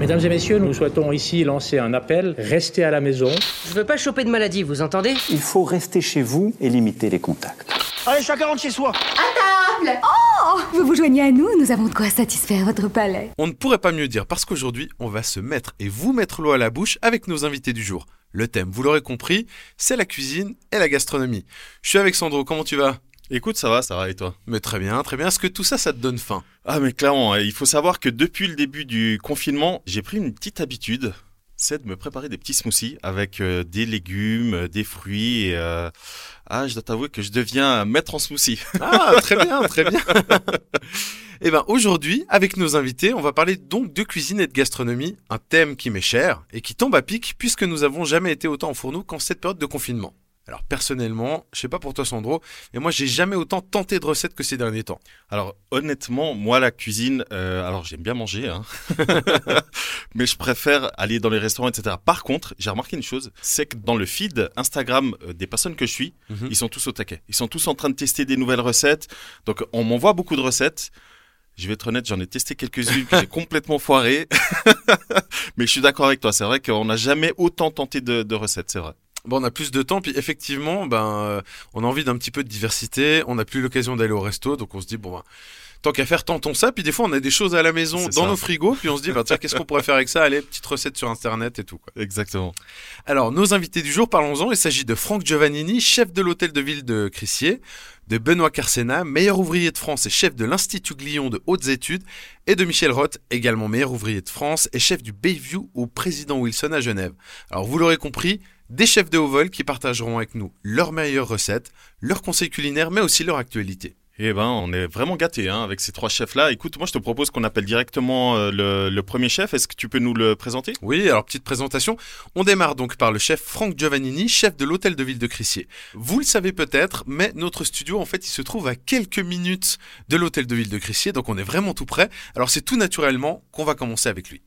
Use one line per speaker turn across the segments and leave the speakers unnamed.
Mesdames et messieurs, nous souhaitons ici lancer un appel. Restez à la maison.
Je veux pas choper de maladie, vous entendez?
Il faut rester chez vous et limiter les contacts.
Allez, chacun rentre chez soi.
Oh Vous vous joignez à nous, nous avons de quoi satisfaire votre palais.
On ne pourrait pas mieux dire parce qu'aujourd'hui, on va se mettre et vous mettre l'eau à la bouche avec nos invités du jour. Le thème, vous l'aurez compris, c'est la cuisine et la gastronomie. Je suis avec Sandro, comment tu vas?
Écoute, ça va, ça va, et toi?
Mais très bien, très bien. Est-ce que tout ça, ça te donne faim?
Ah, mais clairement, il faut savoir que depuis le début du confinement, j'ai pris une petite habitude, c'est de me préparer des petits smoothies avec euh, des légumes, euh, des fruits. Et, euh, Ah, je dois t'avouer que je deviens maître en smoothie.
Ah, très bien, très bien. Eh ben aujourd'hui, avec nos invités, on va parler donc de cuisine et de gastronomie, un thème qui m'est cher et qui tombe à pic puisque nous avons jamais été autant en fourneau qu'en cette période de confinement. Alors personnellement, je sais pas pour toi Sandro, mais moi j'ai jamais autant tenté de recettes que ces derniers temps.
Alors honnêtement, moi la cuisine, euh, alors j'aime bien manger, hein. mais je préfère aller dans les restaurants, etc. Par contre, j'ai remarqué une chose, c'est que dans le feed Instagram euh, des personnes que je suis,
Mhm.
ils sont tous au taquet. Ils sont tous en train de tester des nouvelles recettes. Donc on m'envoie beaucoup de recettes. Je vais être honnête, j'en ai testé quelques-unes que j'ai complètement foirées. mais je suis d'accord avec toi, c'est vrai qu'on n'a jamais autant tenté de, de recettes, c'est vrai.
Bon, on a plus de temps, puis effectivement, ben, euh, on a envie d'un petit peu de diversité. On n'a plus l'occasion d'aller au resto, donc on se dit bon, ben, tant qu'à faire, tentons ça. Puis des fois, on a des choses à la maison dans
ça.
nos frigos, puis on se dit tiens, qu'est-ce qu'on pourrait faire avec ça? Allez, petite recette sur internet et tout. Quoi.
Exactement.
Alors, nos invités du jour, parlons-en. Il s'agit de Franck Giovannini, chef de l'hôtel de ville de Crissier, de Benoît Carcena, meilleur ouvrier de France et chef de l'Institut Glion de hautes études, et de Michel Roth, également meilleur ouvrier de France et chef du Bayview au président Wilson à Genève. Alors, vous l'aurez compris, des chefs de haut vol qui partageront avec nous leurs meilleures recettes, leurs conseils culinaires, mais aussi leur actualité.
Eh ben, on est vraiment gâtés hein, avec ces trois chefs-là. Écoute, moi, je te propose qu'on appelle directement euh, le, le premier chef. Est-ce que tu peux nous le présenter?
Oui, alors petite présentation. On démarre donc par le chef Franck Giovannini, chef de l'hôtel de ville de Crissier. Vous le savez peut-être, mais notre studio, en fait, il se trouve à quelques minutes de l'hôtel de ville de Crissier, donc on est vraiment tout près. Alors c'est tout naturellement qu'on va commencer avec lui.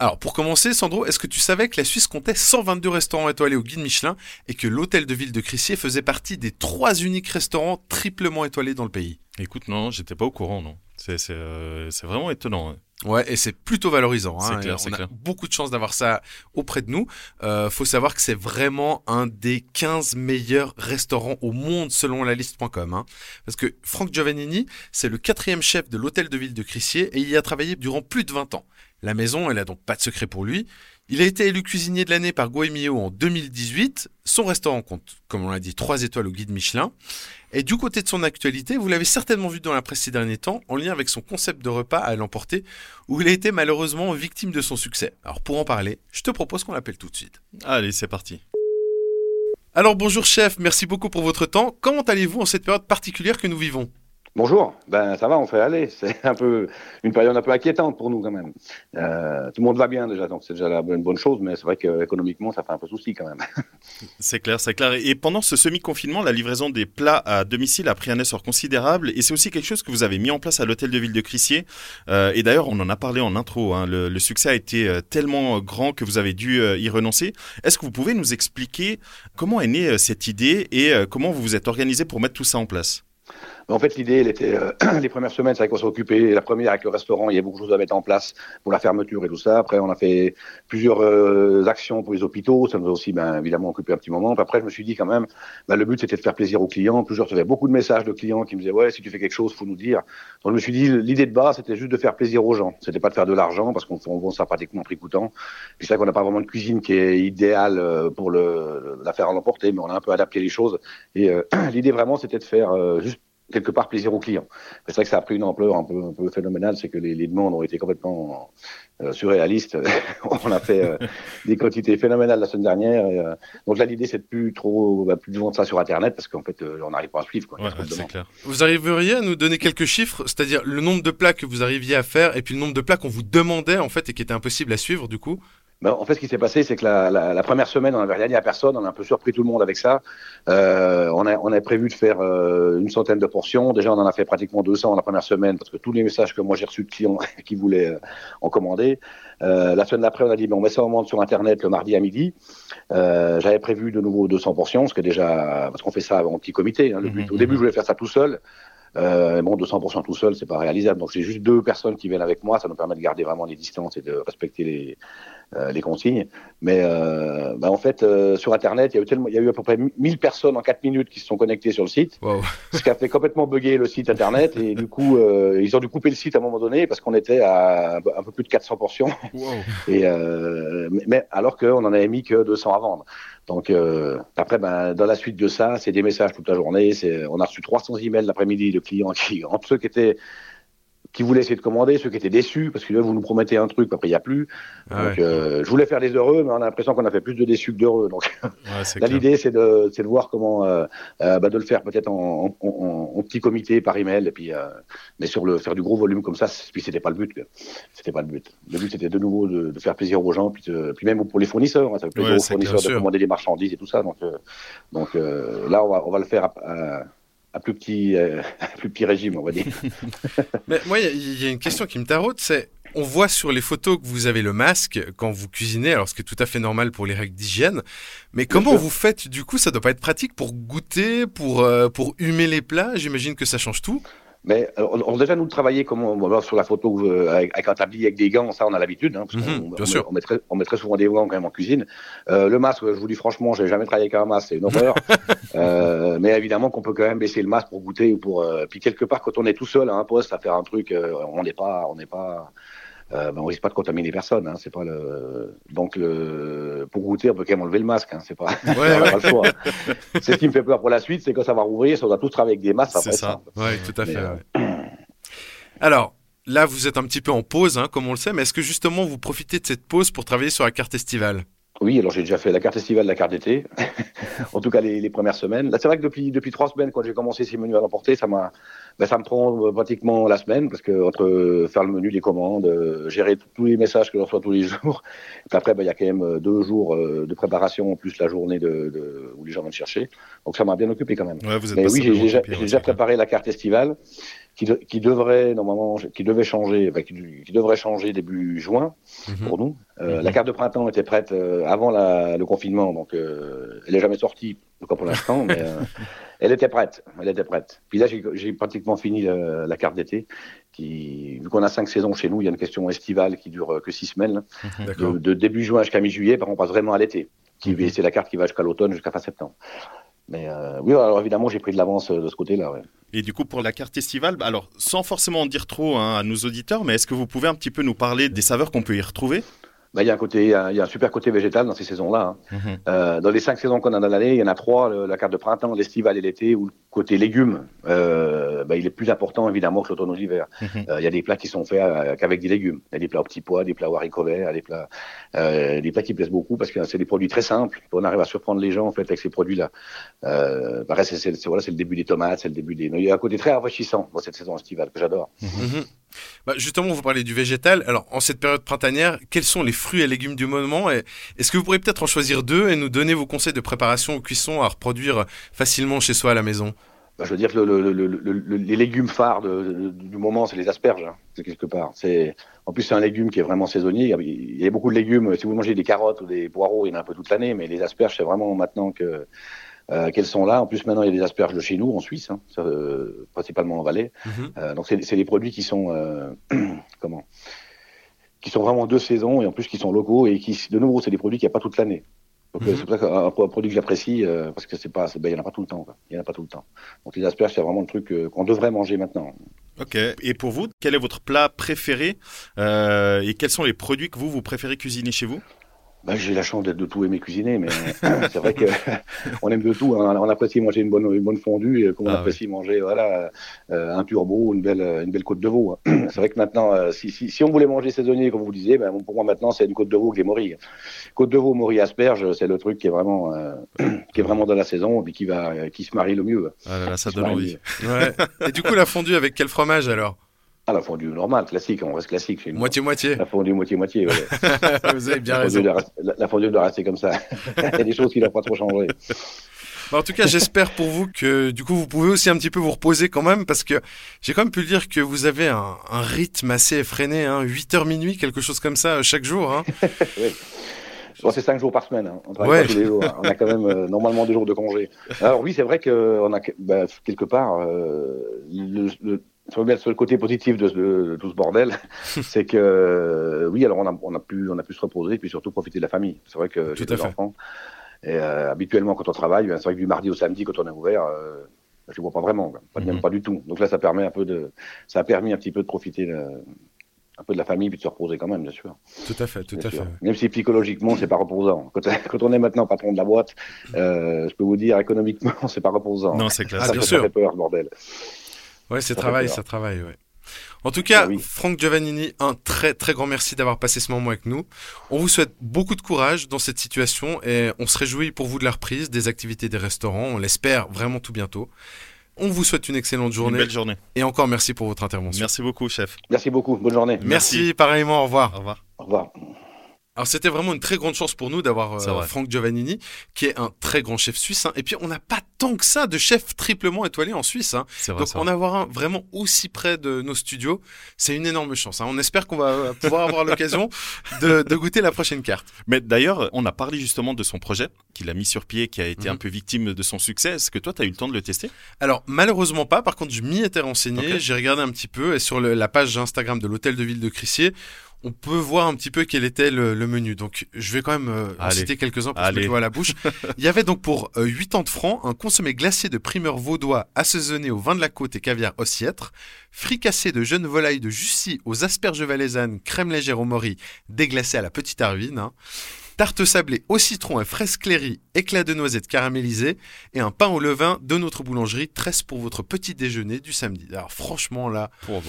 Alors pour commencer, Sandro, est-ce que tu savais que la Suisse comptait 122 restaurants étoilés au guide Michelin et que l'hôtel de ville de Crissier faisait partie des trois uniques restaurants triplement étoilés dans le pays?
Écoute, non, j'étais pas au courant, non. C'est euh, vraiment étonnant. hein.
Ouais, et c'est plutôt valorisant.
C'est
hein,
clair,
on a
clair.
beaucoup de chance d'avoir ça auprès de nous. Euh, faut savoir que c'est vraiment un des 15 meilleurs restaurants au monde selon la liste.com. Hein. Parce que Franck Giovannini, c'est le quatrième chef de l'hôtel de ville de Crissier et il y a travaillé durant plus de 20 ans. La maison, elle a donc pas de secret pour lui. Il a été élu cuisinier de l'année par Goemio en 2018. Son restaurant compte, comme on l'a dit, 3 étoiles au guide Michelin. Et du côté de son actualité, vous l'avez certainement vu dans la presse ces derniers temps, en lien avec son concept de repas à l'emporter, où il a été malheureusement victime de son succès. Alors pour en parler, je te propose qu'on l'appelle tout de suite.
Allez, c'est parti.
Alors bonjour chef, merci beaucoup pour votre temps. Comment allez-vous en cette période particulière que nous vivons?
Bonjour, ben ça va, on fait aller. C'est un peu une période un peu inquiétante pour nous quand même. Euh, tout le monde va bien déjà, donc c'est déjà la bonne, bonne chose, mais c'est vrai qu'économiquement ça fait un peu souci quand même.
C'est clair, c'est clair. Et pendant ce semi-confinement, la livraison des plats à domicile a pris un essor considérable. Et c'est aussi quelque chose que vous avez mis en place à l'hôtel de ville de Crissier. Euh, et d'ailleurs, on en a parlé en intro. hein. Le, succès a été euh, tellement grand que vous avez dû y renoncer. Est-ce que vous pouvez nous expliquer comment est née cette idée et comment vous vous êtes organisé pour mettre tout ça en place?
En fait, l'idée, elle était euh, les premières semaines, c'est vrai qu'on s'est occupé. La première avec le restaurant, il y a beaucoup de choses à mettre en place pour la fermeture et tout ça. Après, on a fait plusieurs euh, actions pour les hôpitaux. Ça nous a aussi, ben, évidemment, occupé un petit moment. Puis après, je me suis dit quand même, ben, le but, c'était de faire plaisir aux clients. Puis je recevais beaucoup de messages de clients qui me disaient, ouais, si tu fais quelque chose, faut nous dire. Donc je me suis dit, l'idée de base, c'était juste de faire plaisir aux gens. C'était pas de faire de l'argent parce qu'on on vend ça pratiquement prix coûtant. Puis c'est vrai qu'on n'a pas vraiment de cuisine qui est idéale euh, pour le, la faire à l'emporter, mais on a un peu adapté les choses. Et euh, l'idée vraiment, c'était de faire euh, juste quelque part plaisir aux clients. C'est vrai que ça a pris une ampleur un peu, un peu phénoménale, c'est que les, les demandes ont été complètement euh, surréalistes. on a fait euh, des quantités phénoménales la semaine dernière. Et, euh, donc là, l'idée, c'est de plus trop, bah, plus de vendre ça sur Internet parce qu'en fait, euh, on n'arrive pas à suivre. Quoi,
Ouais,
demandes.
clair.
Vous arriveriez à nous donner quelques chiffres, c'est-à-dire le nombre de plats que vous arriviez à faire et puis le nombre de plats qu'on vous demandait en fait et qui était impossible à suivre du coup
Ben, en fait, ce qui s'est passé, c'est que la, la, la première semaine, on n'avait rien dit à personne. On a un peu surpris tout le monde avec ça. Euh, on, a, on a prévu de faire euh, une centaine de portions. Déjà, on en a fait pratiquement 200 la première semaine parce que tous les messages que moi j'ai reçus de clients qui voulaient euh, en commander. Euh, la semaine d'après, on a dit, ben, on met ça en vente sur Internet le mardi à midi. Euh, J'avais prévu de nouveau 200 portions, ce qui est déjà parce qu'on fait ça en petit comité. Hein, Au début, je voulais faire ça tout seul. Euh, bon, 200% tout seul, c'est pas réalisable. Donc j'ai juste deux personnes qui viennent avec moi, ça nous permet de garder vraiment les distances et de respecter les, euh, les consignes. Mais euh, bah, en fait, euh, sur Internet, il y, y a eu à peu près 1000 personnes en 4 minutes qui se sont connectées sur le site,
Wow.
ce qui a fait complètement bugger le site Internet. Et du coup, euh, ils ont dû couper le site à un moment donné parce qu'on était à un peu plus de 400 portions.
Wow.
Et euh, mais- mais alors qu'on en avait mis que 200 à vendre. Donc euh, après, ben, dans la suite de ça, c'est des messages toute la journée. On a reçu 300 emails l'après-midi de clients qui, entre ceux qui étaient qui voulaient essayer de commander, ceux qui étaient déçus parce que là, vous nous promettez un truc, après il n'y a plus.
Ah
Donc
ouais.
euh, je voulais faire les heureux, mais on a l'impression qu'on a fait plus de déçus que d'heureux. Donc
Ouais,
là, l'idée, c'est de, c'est de voir comment, euh, euh, bah, de le faire peut-être en, en, en- en petit comité par email, et puis, euh, mais sur le faire du gros volume comme ça, puis c'était pas le but. C'était pas le but. Le but, c'était de nouveau de, de faire plaisir aux gens, puis, de- puis même pour les fournisseurs, hein, ça fait plaisir
Ouais,
aux fournisseurs de commander des marchandises et tout ça. Donc, euh, donc euh, là, on va, on va le faire à, à- à plus petit, euh, à plus petit régime, on va dire.
Mais moi, il y a- il y, a une question qui me taraude, c'est on voit sur les photos que vous avez le masque quand vous cuisinez, alors ce qui est tout à fait normal pour les règles d'hygiène. Mais comment vous faites? Du coup Ça doit pas être pratique pour goûter, pour euh, pour humer les plats. J'imagine que ça change tout.
Mais alors, on, on- déjà nous travailler comme on, sur la photo euh, avec, avec un tablier avec des gants, ça on a l'habitude, hein, parce qu'on-
bien
on, met- on met très, on met très souvent des gants quand même en cuisine. Euh, le masque, je vous dis franchement, j'ai jamais travaillé avec un masque, c'est une horreur. euh, mais évidemment qu'on peut quand même baisser le masque pour goûter ou pour. euh, puis quelque part, quand on est tout seul à un poste à faire un truc, euh, on n'est pas, on n'est pas. Euh, ben, on risque pas de contaminer personne, hein, c'est pas le. Donc le... pour goûter, on peut quand même enlever le masque, hein, c'est pas.
Ouais,
on n'a
ouais.
pas le choix. c'est ce qui me fait peur pour la suite, c'est quand ça va rouvrir, on doit tous travailler avec des masques, ça
C'est
va
ça.
simple.
Ouais, tout à fait.
euh,
ouais. Alors. Là, vous êtes un petit peu en pause, hein, comme on le sait, mais est-ce que justement vous profitez de cette pause pour travailler sur la carte estivale?
Oui, alors j'ai déjà fait la carte estivale, la carte d'été, en tout cas les, les premières semaines. Là, c'est vrai que depuis depuis trois semaines, quand j'ai commencé ces menus à l'emporter, ça m'a, ben, ça me prend euh, pratiquement la semaine parce que entre faire le menu, les commandes, euh, gérer tous les messages que je reçois tous les jours, et puis après, ben, il y a quand même euh, deux jours euh, de préparation en plus la journée de, de où les gens viennent chercher. Donc ça m'a bien occupé quand même.
Ouais, vous êtes
Mais oui, j'ai j'ai
ouais,
déjà
clair.
préparé la carte estivale qui, de- qui devrait normalement, qui devait changer, enfin, qui, qui devrait changer début juin
Mhm.
pour nous. Euh,
Mhm.
La carte de printemps était prête euh, avant la- le confinement, donc euh, elle est jamais sortie, en tout cas pour l'instant, mais elle était prête. Elle était prête. Puis là, j'ai pratiquement fini la, la carte d'été. Qui, vu qu'on a cinq saisons chez nous, il y a une question estivale qui dure que six semaines, là.
D'accord.
de, de début juin jusqu'à mi-juillet, par contre, on passe vraiment à l'été. Qui
Mhm.
C'est la carte qui va jusqu'à l'automne, jusqu'à fin septembre. Mais euh, oui, alors évidemment, j'ai pris de l'avance euh, de ce côté-là. Ouais.
Et du coup, pour la carte estivale, bah, alors sans forcément en dire trop hein, à nos auditeurs, mais est-ce que vous pouvez un petit peu nous parler des saveurs qu'on peut y retrouver?
Bah, il y a un côté, il y a, il y a un super côté végétal dans ces saisons-là. hein.
Mhm.
Euh, dans les cinq saisons qu'on a dans l'année, il y en a trois, le- la carte de printemps, l'estival et l'été, où le côté légumes, euh, bah, il est plus important évidemment que l'automne ou l'hiver.
Mhm.
Euh, Il y a des plats qui sont faits qu'avec des légumes. Il y a des plats aux petits pois, des plats aux haricots verts, des plats, euh, des plats qui plaisent beaucoup parce que c'est des produits très simples. On arrive à surprendre les gens en fait avec ces produits-là. Euh, pareil, c'est, c'est- c'est- voilà, c'est le début des tomates, c'est le début des. Il y a un côté très rafraîchissant dans cette saison estivale que j'adore.
Mhm. Bah, justement, vous parlez du végétal. Alors, en cette période printanière, quels sont les fruits et légumes du moment Est-ce que vous pourriez peut-être en choisir deux et nous donner vos conseils de préparation ou cuisson à reproduire facilement chez soi à la maison?
Bah, je veux dire que le, le- le- le- le- les légumes phares de- de- du moment, c'est les asperges, hein, c'est quelque part. C'est, en plus, c'est un légume qui est vraiment saisonnier. Il y a- beaucoup de légumes. Si vous mangez des carottes ou des poireaux, il y en a un peu toute l'année, mais les asperges, c'est vraiment maintenant que euh, qu'elles sont là. En plus, maintenant, il y a des asperges de chez nous, en Suisse, hein, ça, euh, principalement en Valais.
Mhm.
Euh, donc, c'est des produits qui sont comment? Qui sont vraiment de saison et en plus qui sont locaux et qui, de nouveau, c'est des produits qu'il n'y a pas toute l'année. Donc, euh,
Mhm.
c'est pour ça qu'un un produit que j'apprécie euh, parce que c'est pas, ben, il y en a pas tout le temps. Il y en a pas tout le temps. Donc les asperges, c'est vraiment le truc euh, qu'on devrait manger maintenant.
Ok. Et pour vous, quel est votre plat préféré euh, et quels sont les produits que vous, vous préférez cuisiner chez vous?
Ben, j'ai la chance d'être de tout aimer cuisiner, mais c'est vrai que on aime de tout. hein. On apprécie manger une bonne, une bonne fondue, et comme on
Ah,
apprécie manger voilà euh, un turbo, une belle, une belle côte de veau. hein. C'est vrai que maintenant, euh, si, si, si on voulait manger saisonnier, comme vous disiez, ben, pour moi maintenant, c'est une côte de veau avec des morilles. Côte de veau, morilles, asperges, c'est le truc qui est vraiment, euh, qui est vraiment dans la saison, et qui va, qui se marie le mieux.
Ah là là, ça
Qui
donne envie.
le.
Ouais. Et du coup, la fondue avec quel fromage alors?
Ah, la fondue normale, classique, on reste classique chez nous.
Moitié-moitié.
La fondue moitié-moitié, ouais.
vous avez bien
la,
raison.
doit la, la fondue doit rester comme ça. Il y a des choses qui ne doivent pas trop changer.
En tout cas, j'espère pour vous que du coup vous pouvez aussi un petit peu vous reposer quand même parce que j'ai quand même pu le dire que vous avez un, un rythme assez effréné, hein, 8 heures minuit, quelque chose comme ça chaque jour. Hein.
Bon, c'est cinq jours par semaine. Hein. On travaille
Ouais.
pas tous les jours. hein. On a quand même euh, normalement deux jours de congé. Alors oui, c'est vrai qu'on a bah, quelque part euh, le, le, mettre sur le côté positif de, tout ce bordel, c'est que euh, oui, alors on a, on a pu on a pu se reposer et puis surtout profiter de la famille. C'est vrai que j'ai
fait.
enfants. Et euh, habituellement, quand on travaille, ben, c'est vrai que du mardi au samedi, quand on est ouvert, euh, je ne vois pas vraiment, pas, même
Mhm.
pas du tout. Donc là, ça permet un peu de, ça a permis un petit peu de profiter de- un peu de la famille puis de se reposer quand même, bien sûr.
Tout à fait, tout
Bien
à
sûr.
fait.
Même si psychologiquement, c'est pas reposant. Quand, quand on est maintenant patron de la boîte, euh, je peux vous dire, économiquement, c'est pas reposant.
Non, c'est clair.
Ah,
ça,
bien
fait,
sûr.
ça fait peur, bordel.
Ouais, c'est travail, ça travaille, ouais. En tout cas,
Ah oui.
Franck Giovannini, un très très grand merci d'avoir passé ce moment avec nous. On vous souhaite beaucoup de courage dans cette situation et on se réjouit pour vous de la reprise des activités des restaurants. On l'espère vraiment tout bientôt. On vous souhaite une excellente
Une
journée
belle journée.
et encore merci pour votre intervention.
Merci beaucoup, chef.
Merci beaucoup. Bonne journée.
Merci,
Merci.
pareillement, au revoir.
Au revoir.
Au revoir.
Alors c'était vraiment une très grande chance pour nous d'avoir euh. Franck Giovannini, qui est un très grand chef suisse. hein. Et puis on n'a pas tant que ça de chefs triplement étoilés en Suisse. hein.
C'est vrai.
Donc en avoir un vraiment aussi près de nos studios, c'est une énorme chance. hein. On espère qu'on va euh, pouvoir avoir l'occasion de, de goûter la prochaine carte.
Mais d'ailleurs, on a parlé justement de son projet qu'il a mis sur pied, qui a été
Mhm.
un peu victime de son succès. Est-ce que toi, tu as eu le temps de le tester?
Alors malheureusement pas, par contre je m'y étais renseigné, j'ai regardé un petit peu et sur le- la page Instagram de l'hôtel de ville de Crissier, on peut voir un petit peu quel était le, le menu. Donc je vais quand même euh, en citer quelques-uns pour se
Allez.
mettre l'eau à la bouche. Il y avait donc pour euh, 80 francs un consommé glacé de primeur vaudois assaisonné au vin de la côte et caviar ossiètre, fricassé de jeunes volailles de Jussy aux asperges valaisannes, crème légère au mori, déglacé à la petite arvine, hein. tarte sablée au citron et fraise clairie, éclat de noisettes caramélisées et un pain au levain de notre boulangerie, tresse pour votre petit déjeuner du samedi. Alors franchement là,
Oh,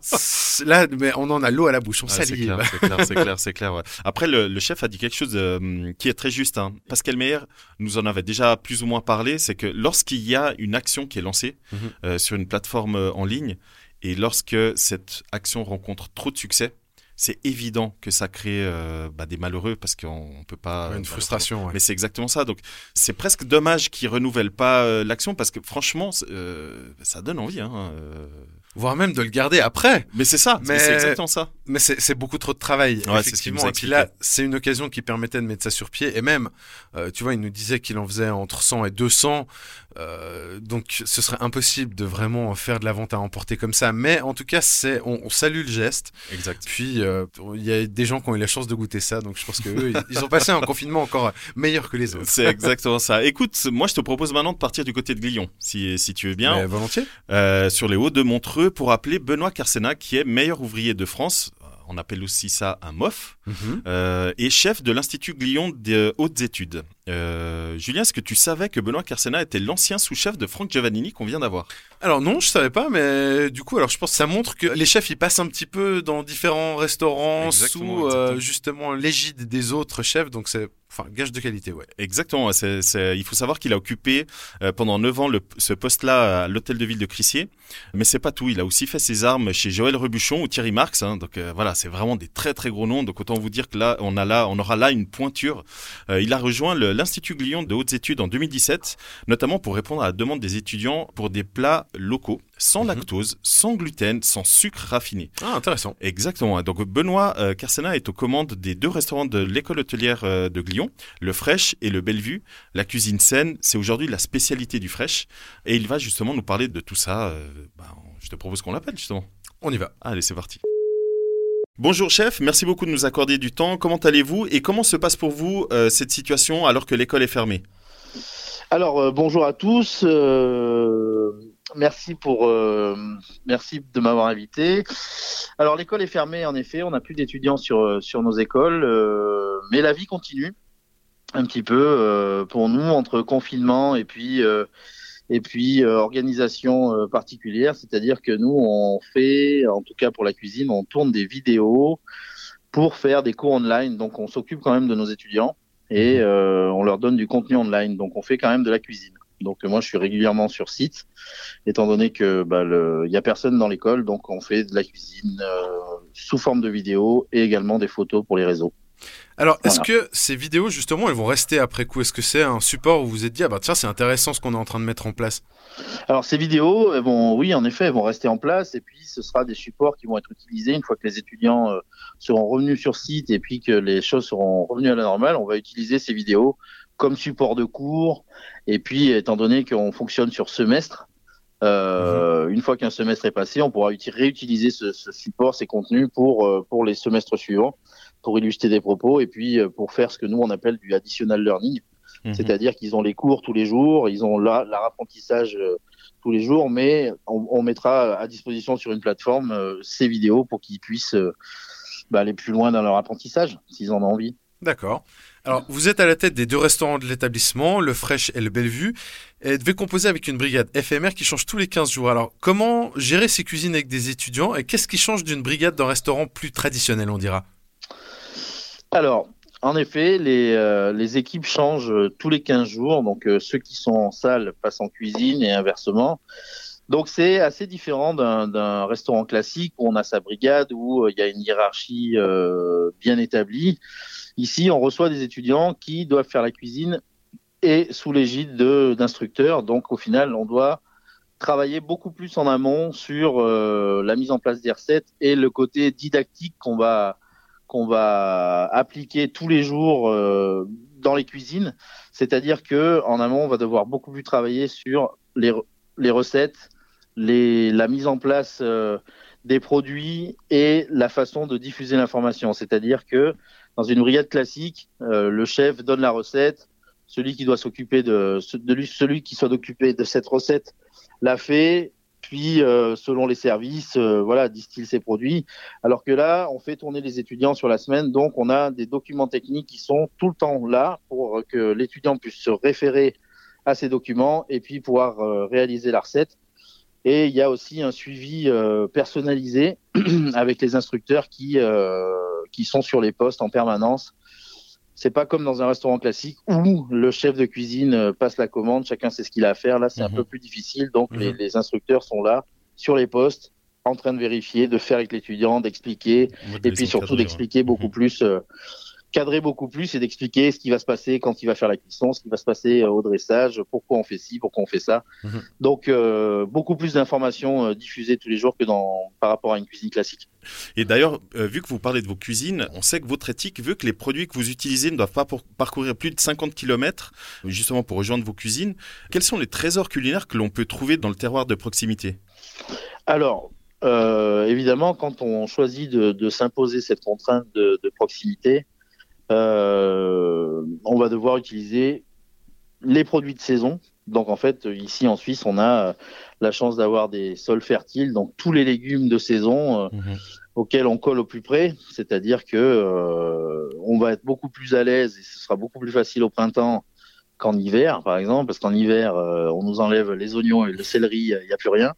c'est- là mais on en a l'eau à la bouche, on
c'est
salive.
clair, c'est clair, c'est clair, c'est clair. ouais. Après, le, le chef a dit quelque chose euh, qui est très juste. Hein. Pascal Meyer nous en avait déjà plus ou moins parlé, c'est que lorsqu'il y a une action qui est lancée
Mhm.
euh, sur une plateforme euh, en ligne, et lorsque cette action rencontre trop de succès, c'est évident que ça crée euh, bah, des malheureux parce qu'on on peut pas.
Ouais, une frustration. ouais.
Mais c'est exactement ça. Donc, c'est presque dommage qu'ils renouvellent pas euh, l'action parce que franchement, euh, ça donne envie. Hein, euh.
Voire même de le garder après.
Mais c'est ça.
Mais-
C'est exactement ça.
Mais c'est beaucoup trop de travail,
Ouais,
effectivement. Et puis là, c'est une occasion qui permettait de mettre ça sur pied. Et même, euh, tu vois, il nous disait qu'il en faisait entre 100 et 200. Euh, donc, ce serait impossible de vraiment faire de la vente à emporter comme ça. Mais en tout cas, c'est, on, on salue le geste.
Exact.
Puis, euh, il y a des gens qui ont eu la chance de goûter ça. Donc, je pense que eux, ils, ont passé un confinement encore meilleur que les autres.
C'est exactement ça. Écoute, moi je te propose maintenant de partir du côté de Glion, si, si tu veux bien,
Mais volontiers.
euh, sur les hauts de Montreux, pour appeler Benoît Carcena, qui est meilleur ouvrier de France. On appelle aussi ça un MOF,
Mhm.
euh, et chef de l'Institut Glion des hautes études. Euh, Julien, est-ce que tu savais que Benoît Carcena était l'ancien sous-chef de Franck Giovannini qu'on vient d'avoir?
Alors non, je savais pas, mais du coup, alors je pense que ça montre que les chefs ils passent un petit peu dans différents restaurants
Exactement,
sous euh, justement l'égide des autres chefs, donc c'est enfin gage de qualité, ouais.
Exactement. Il faut savoir qu'il a occupé euh, pendant 9 ans le- ce poste-là à l'hôtel de ville de Crissier. Mais c'est pas tout. Il a aussi fait ses armes chez Joël Rebuchon ou Thierry Marx. hein. Donc euh, voilà, c'est vraiment des très très gros noms. Donc autant vous dire que là, on a là, on aura là une pointure. Euh, il a rejoint le- l'Institut Glion de hautes études en 2017, notamment pour répondre à la demande des étudiants pour des plats locaux, sans
Mhm.
lactose, sans gluten, sans sucre raffiné.
Ah intéressant.
Exactement. Donc Benoît euh, Carcena est aux commandes des deux restaurants de l'école hôtelière euh, de Glion, le Fresh et le Bellevue. La cuisine saine, c'est aujourd'hui la spécialité du Fresh. Et il va justement nous parler de tout ça. euh, bah, je te propose qu'on l'appelle justement.
On y va.
Allez, c'est parti. Bonjour chef, merci beaucoup de nous accorder du temps. Comment allez-vous et comment se passe pour vous euh, cette situation alors que l'école est fermée?
Alors euh, bonjour à tous. euh, merci pour merci de m'avoir invité. Alors l'école est fermée en effet, on n'a plus d'étudiants sur nos écoles, mais la vie continue un petit peu pour nous entre confinement et puis et puis euh, organisation euh, particulière, c'est-à-dire que nous on fait, en tout cas pour la cuisine, on tourne des vidéos pour faire des cours online. Donc on s'occupe quand même de nos étudiants et euh, on leur donne du contenu online. Donc on fait quand même de la cuisine. Donc moi je suis régulièrement sur site, étant donné que bah, le, il y a personne dans l'école, donc on fait de la cuisine euh, sous forme de vidéo et également des photos pour les réseaux.
Alors, est-ce que ces vidéos, justement, elles vont rester après coup? Est-ce que c'est un support où vous vous êtes dit, ah bah tiens, c'est intéressant ce qu'on est en train de mettre en place?
Alors, ces vidéos, elles vont, oui, en effet, elles vont rester en place et puis ce sera des supports qui vont être utilisés une fois que les étudiants euh, seront revenus sur site et puis que les choses seront revenues à la normale. On va utiliser ces vidéos comme support de cours et puis, étant donné qu'on fonctionne sur semestre, euh, mmh. Une fois qu'un semestre est passé, on pourra réutiliser ce, ce, support, ces contenus pour, euh, pour les semestres suivants pour illustrer des propos et puis euh, pour faire ce que nous on appelle du additional learning, mhm. c'est-à-dire qu'ils ont les cours tous les jours, ils ont leur apprentissage euh, tous les jours, mais on, mettra à disposition sur une plateforme euh, ces vidéos pour qu'ils puissent bah, aller plus loin dans leur apprentissage s'ils en ont envie.
D'accord. Alors, vous êtes à la tête des deux restaurants de l'établissement, le Fresh et le Bellevue, et devez composer avec une brigade éphémère qui change tous les 15 jours. Alors, comment gérer ces cuisines avec des étudiants et qu'est-ce qui change d'une brigade d'un restaurant plus traditionnel, on dira?
Alors, en effet, les, euh, équipes changent euh, tous les 15 jours. Donc, euh, ceux qui sont en salle passent en cuisine et inversement. Donc, c'est assez différent d'un restaurant classique où on a sa brigade, où il y a une hiérarchie bien établie. Ici, on reçoit des étudiants qui doivent faire la cuisine et sous l'égide d'instructeurs. Donc, au final, on doit travailler beaucoup plus en amont sur la mise en place des recettes et le côté didactique qu'on va qu'on va appliquer tous les jours euh, dans les cuisines. C'est-à-dire que en amont, on va devoir beaucoup plus travailler sur les, recettes, la mise en place euh, des produits et la façon de diffuser l'information. C'est-à-dire que dans une brigade classique, euh, le chef donne la recette, celui qui doit s'occuper celui qui soit occupé de cette recette l'a fait, puis euh, selon les services, euh, voilà, distille ses produits. Alors que là, on fait tourner les étudiants sur la semaine, donc on a des documents techniques qui sont tout le temps là pour que l'étudiant puisse se référer à ces documents et puis pouvoir euh, réaliser la recette. Et il y a aussi un suivi personnalisé avec les instructeurs qui qui sont sur les postes en permanence c'est pas comme dans un restaurant classique où le chef de cuisine euh, passe la commande, chacun sait ce qu'il a à faire. Là, c'est un mhm. peu plus difficile. Donc, les, mhm. les, instructeurs sont là sur les postes, en train de vérifier, de faire avec l'étudiant, d'expliquer, et puis surtout d'expliquer beaucoup mhm. plus euh, cadrer beaucoup plus et d'expliquer ce qui va se passer quand il va faire la cuisson, ce qui va se passer euh, au dressage, pourquoi on fait ci, pourquoi on fait ça. Mhm. Donc euh, beaucoup plus d'informations euh, diffusées tous les jours que dans par rapport à une cuisine classique.
Et d'ailleurs, vu que vous parlez de vos cuisines, on sait que votre éthique veut que les produits que vous utilisez ne doivent pas parcourir plus de 50 km justement pour rejoindre vos cuisines. Quels sont les trésors culinaires que l'on peut trouver dans le terroir de proximité?
Alors, évidemment, quand on choisit de, s'imposer cette contrainte de, de proximité, euh, on va devoir utiliser les produits de saison. Donc en fait, ici en Suisse, on a euh, la chance d'avoir des sols fertiles, donc tous les légumes de saison euh, mhm. auxquels on colle au plus près. C'est-à-dire que on va être beaucoup plus à l'aise et ce sera beaucoup plus facile au printemps qu'en hiver, par exemple, parce qu'en hiver, on nous enlève les oignons et le céleri, il n'y a plus rien,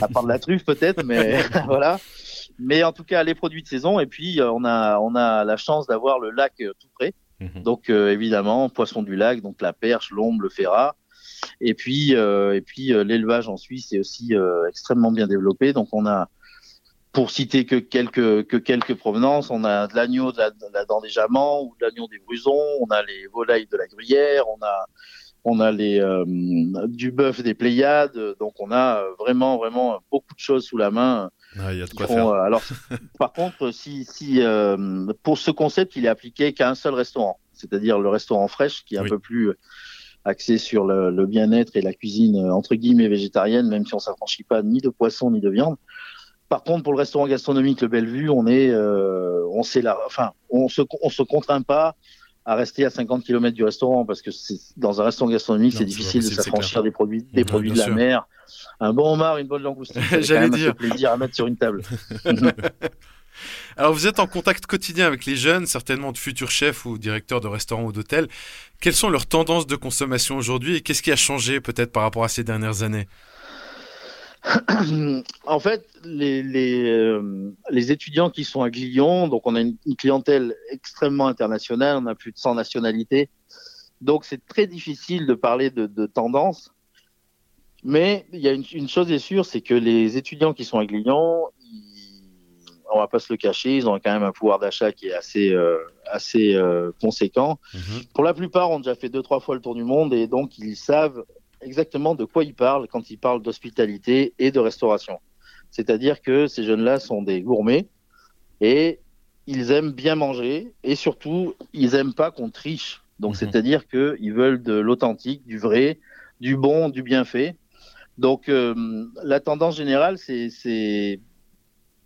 à part de la truffe peut-être, mais voilà. Mais en tout cas, les produits de saison. Et puis, euh, on a, on a la chance d'avoir le lac euh, tout près. Mhm. Donc, euh, évidemment, poisson du lac, donc la perche, l'ombre, le ferrat. Et puis, et puis l'élevage en Suisse est aussi extrêmement bien développé. Donc, on a, pour citer que quelques, que quelques provenances, on a de l'agneau de la, de la dent des jamants ou de l'agneau des brusons. On a les volailles de la gruyère. On a on a les du bœuf des Pléiades, donc on a vraiment vraiment beaucoup de choses sous la main
ah, y a de quoi faire.
Euh, alors, par contre, si, si euh, pour ce concept, il est appliqué qu'à un seul restaurant, c'est-à-dire le restaurant fraîche, qui est un peu plus axé sur le, bien-être et la cuisine euh, entre guillemets végétarienne, même si on s'affranchit pas ni de poisson ni de viande. Par contre, pour le restaurant gastronomique Le Bellevue, on est, on sait la, enfin, on se, on se contraint pas à rester à 50 km du restaurant parce que dans un restaurant gastronomique, c'est difficile de s'affranchir des produits, des produits de la mer. Un bon homard, une bonne langoustine,
j'allais dire,
plaisir à mettre sur une table.
Alors vous êtes en contact quotidien avec les jeunes, certainement de futurs chefs ou directeurs de restaurants ou d'hôtels. Quelles sont leurs tendances de consommation aujourd'hui et qu'est-ce qui a changé peut-être par rapport à ces dernières années?
en fait, les, les, euh, les, étudiants qui sont à Glion, donc on a une, clientèle extrêmement internationale, on a plus de 100 nationalités, donc c'est très difficile de parler de, de tendance. Mais il y a une, une chose est sûre, c'est que les étudiants qui sont à Glion, on va pas se le cacher, ils ont quand même un pouvoir d'achat qui est assez, euh, assez euh, conséquent.
Mhm.
Pour la plupart, ont déjà fait deux, trois fois le tour du monde et donc ils savent exactement de quoi ils parlent quand ils parlent d'hospitalité et de restauration. C'est-à-dire que ces jeunes-là sont des gourmets et ils aiment bien manger et surtout, ils aiment pas qu'on triche. Donc,
Mhm.
c'est-à-dire qu'ils veulent de l'authentique, du vrai, du bon, du bien fait. Donc, euh, la tendance générale, c'est,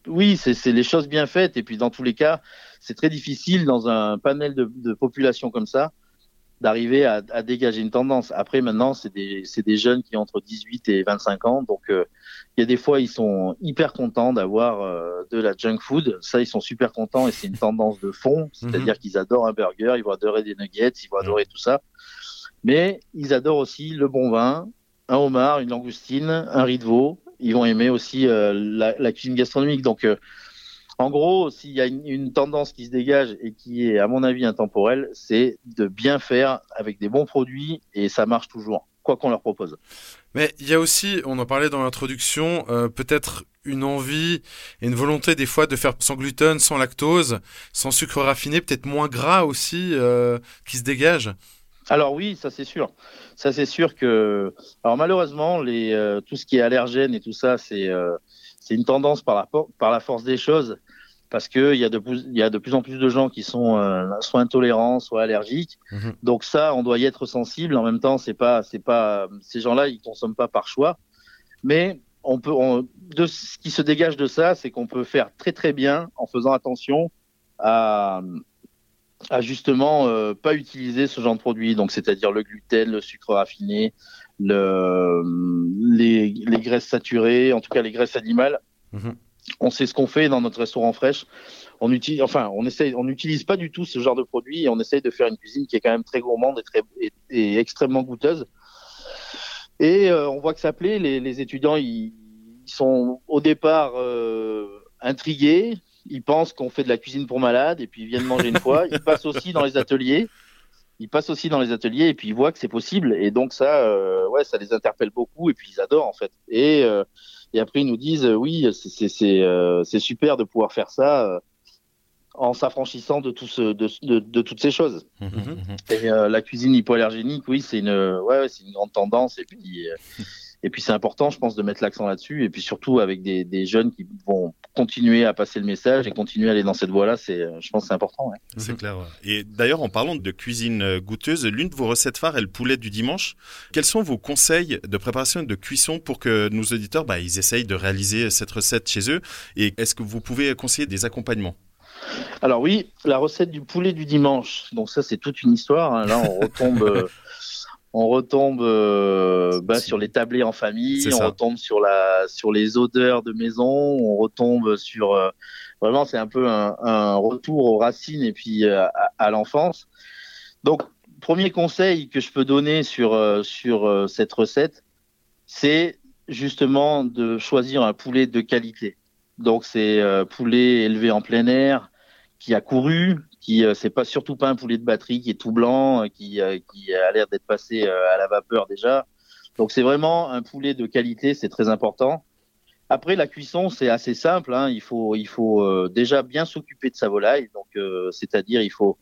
oui, c'est, c'est les choses bien faites. Et puis, dans tous les cas, c'est très difficile dans un panel de, de population comme ça d'arriver à, à dégager une tendance. Après, maintenant, c'est des, jeunes qui ont entre 18 et 25 ans. Donc, euh, il y a des fois, ils sont hyper contents d'avoir euh, de la junk food. Ça, ils sont super contents et c'est une tendance de fond. C'est-à-dire qu'ils adorent un burger, ils vont adorer des nuggets, ils vont adorer tout ça. Mais ils adorent aussi le bon vin, un homard, une langoustine, un riz de veau. Ils vont aimer aussi euh, la, la cuisine gastronomique. Donc, en gros, s'il y a une, une tendance qui se dégage et qui est, à mon avis, intemporelle, c'est de bien faire avec des bons produits et ça marche toujours, quoi qu'on leur propose.
Mais il y a aussi, on en parlait dans l'introduction, euh, peut-être une envie et une volonté des fois de faire sans gluten, sans lactose, sans sucre raffiné, peut-être moins gras aussi, euh, qui se dégage.
Alors oui, ça c'est sûr. Ça c'est sûr que, alors malheureusement, les, euh, tout ce qui est allergène et tout ça, c'est c'est une tendance par la, por- par la force des choses, parce que il y a de plus, y a de plus en plus de gens qui sont euh, soit intolérants, soit allergiques.
Mhm.
Donc ça, on doit y être sensible. En même temps, c'est pas, c'est pas, ces gens-là, ils consomment pas par choix, mais on peut, on- de ce qui se dégage de ça, c'est qu'on peut faire très très bien en faisant attention à à justement euh, pas utiliser ce genre de produit, donc c'est-à-dire le gluten, le sucre raffiné, le, les, les graisses saturées, en tout cas les graisses animales.
Mhm.
On sait ce qu'on fait dans notre restaurant fraîche. On utilise, enfin, on essaye, on n'utilise pas du tout ce genre de produit et on essaye de faire une cuisine qui est quand même très gourmande et très et, et extrêmement goûteuse. Et euh, on voit que ça plaît. Les, les étudiants, ils, ils sont au départ euh, intrigués. Ils pensent qu'on fait de la cuisine pour malades et puis ils viennent manger une fois. Ils passent aussi dans les ateliers. Ils passent aussi dans les ateliers et puis ils voient que c'est possible. Et donc ça, euh, ouais, ça les interpelle beaucoup et puis ils adorent en fait. Et, euh, et après ils nous disent, euh, oui, c'est- c'est c'est c'est super de pouvoir faire ça en s'affranchissant de tout ce, de, de, de toutes ces choses.
Mhm, mhm.
Et euh, la cuisine hypoallergénique, oui, c'est une, ouais, une grande tendance. Et puis, et puis c'est important, je pense, de mettre l'accent là-dessus. Et puis surtout avec des, des jeunes qui vont continuer à passer le message et continuer à aller dans cette voie-là, c'est, je pense, que c'est important. Ouais.
C'est clair. ouais. Et d'ailleurs, en parlant de cuisine euh, goûteuse, l'une de vos recettes phares est le poulet du dimanche. Quels sont vos conseils de préparation et de cuisson pour que nos auditeurs, bah, ils essayent de réaliser cette recette chez eux? Et est-ce que vous pouvez conseiller des accompagnements?
Alors oui, la recette du poulet du dimanche. Donc ça, c'est toute une histoire. hein. Là, on retombe, on retombe euh, bah, sur les tablés en famille, on retombe sur la, sur les odeurs de maison, on retombe sur euh, vraiment, c'est un peu un, un retour aux racines et puis euh, à, à l'enfance. Donc, premier conseil que je peux donner sur euh, sur euh, cette recette, c'est justement de choisir un poulet de qualité. Donc c'est euh, poulet élevé en plein air, qui a couru, qui euh, c'est pas surtout pas un poulet de batterie qui est tout blanc, euh, qui euh, qui a l'air d'être passé à la vapeur déjà. Donc c'est vraiment un poulet de qualité, c'est très important. Après la cuisson, c'est assez simple. Hein. Il faut il faut déjà bien s'occuper de sa volaille. Donc euh, c'est-à-dire il faut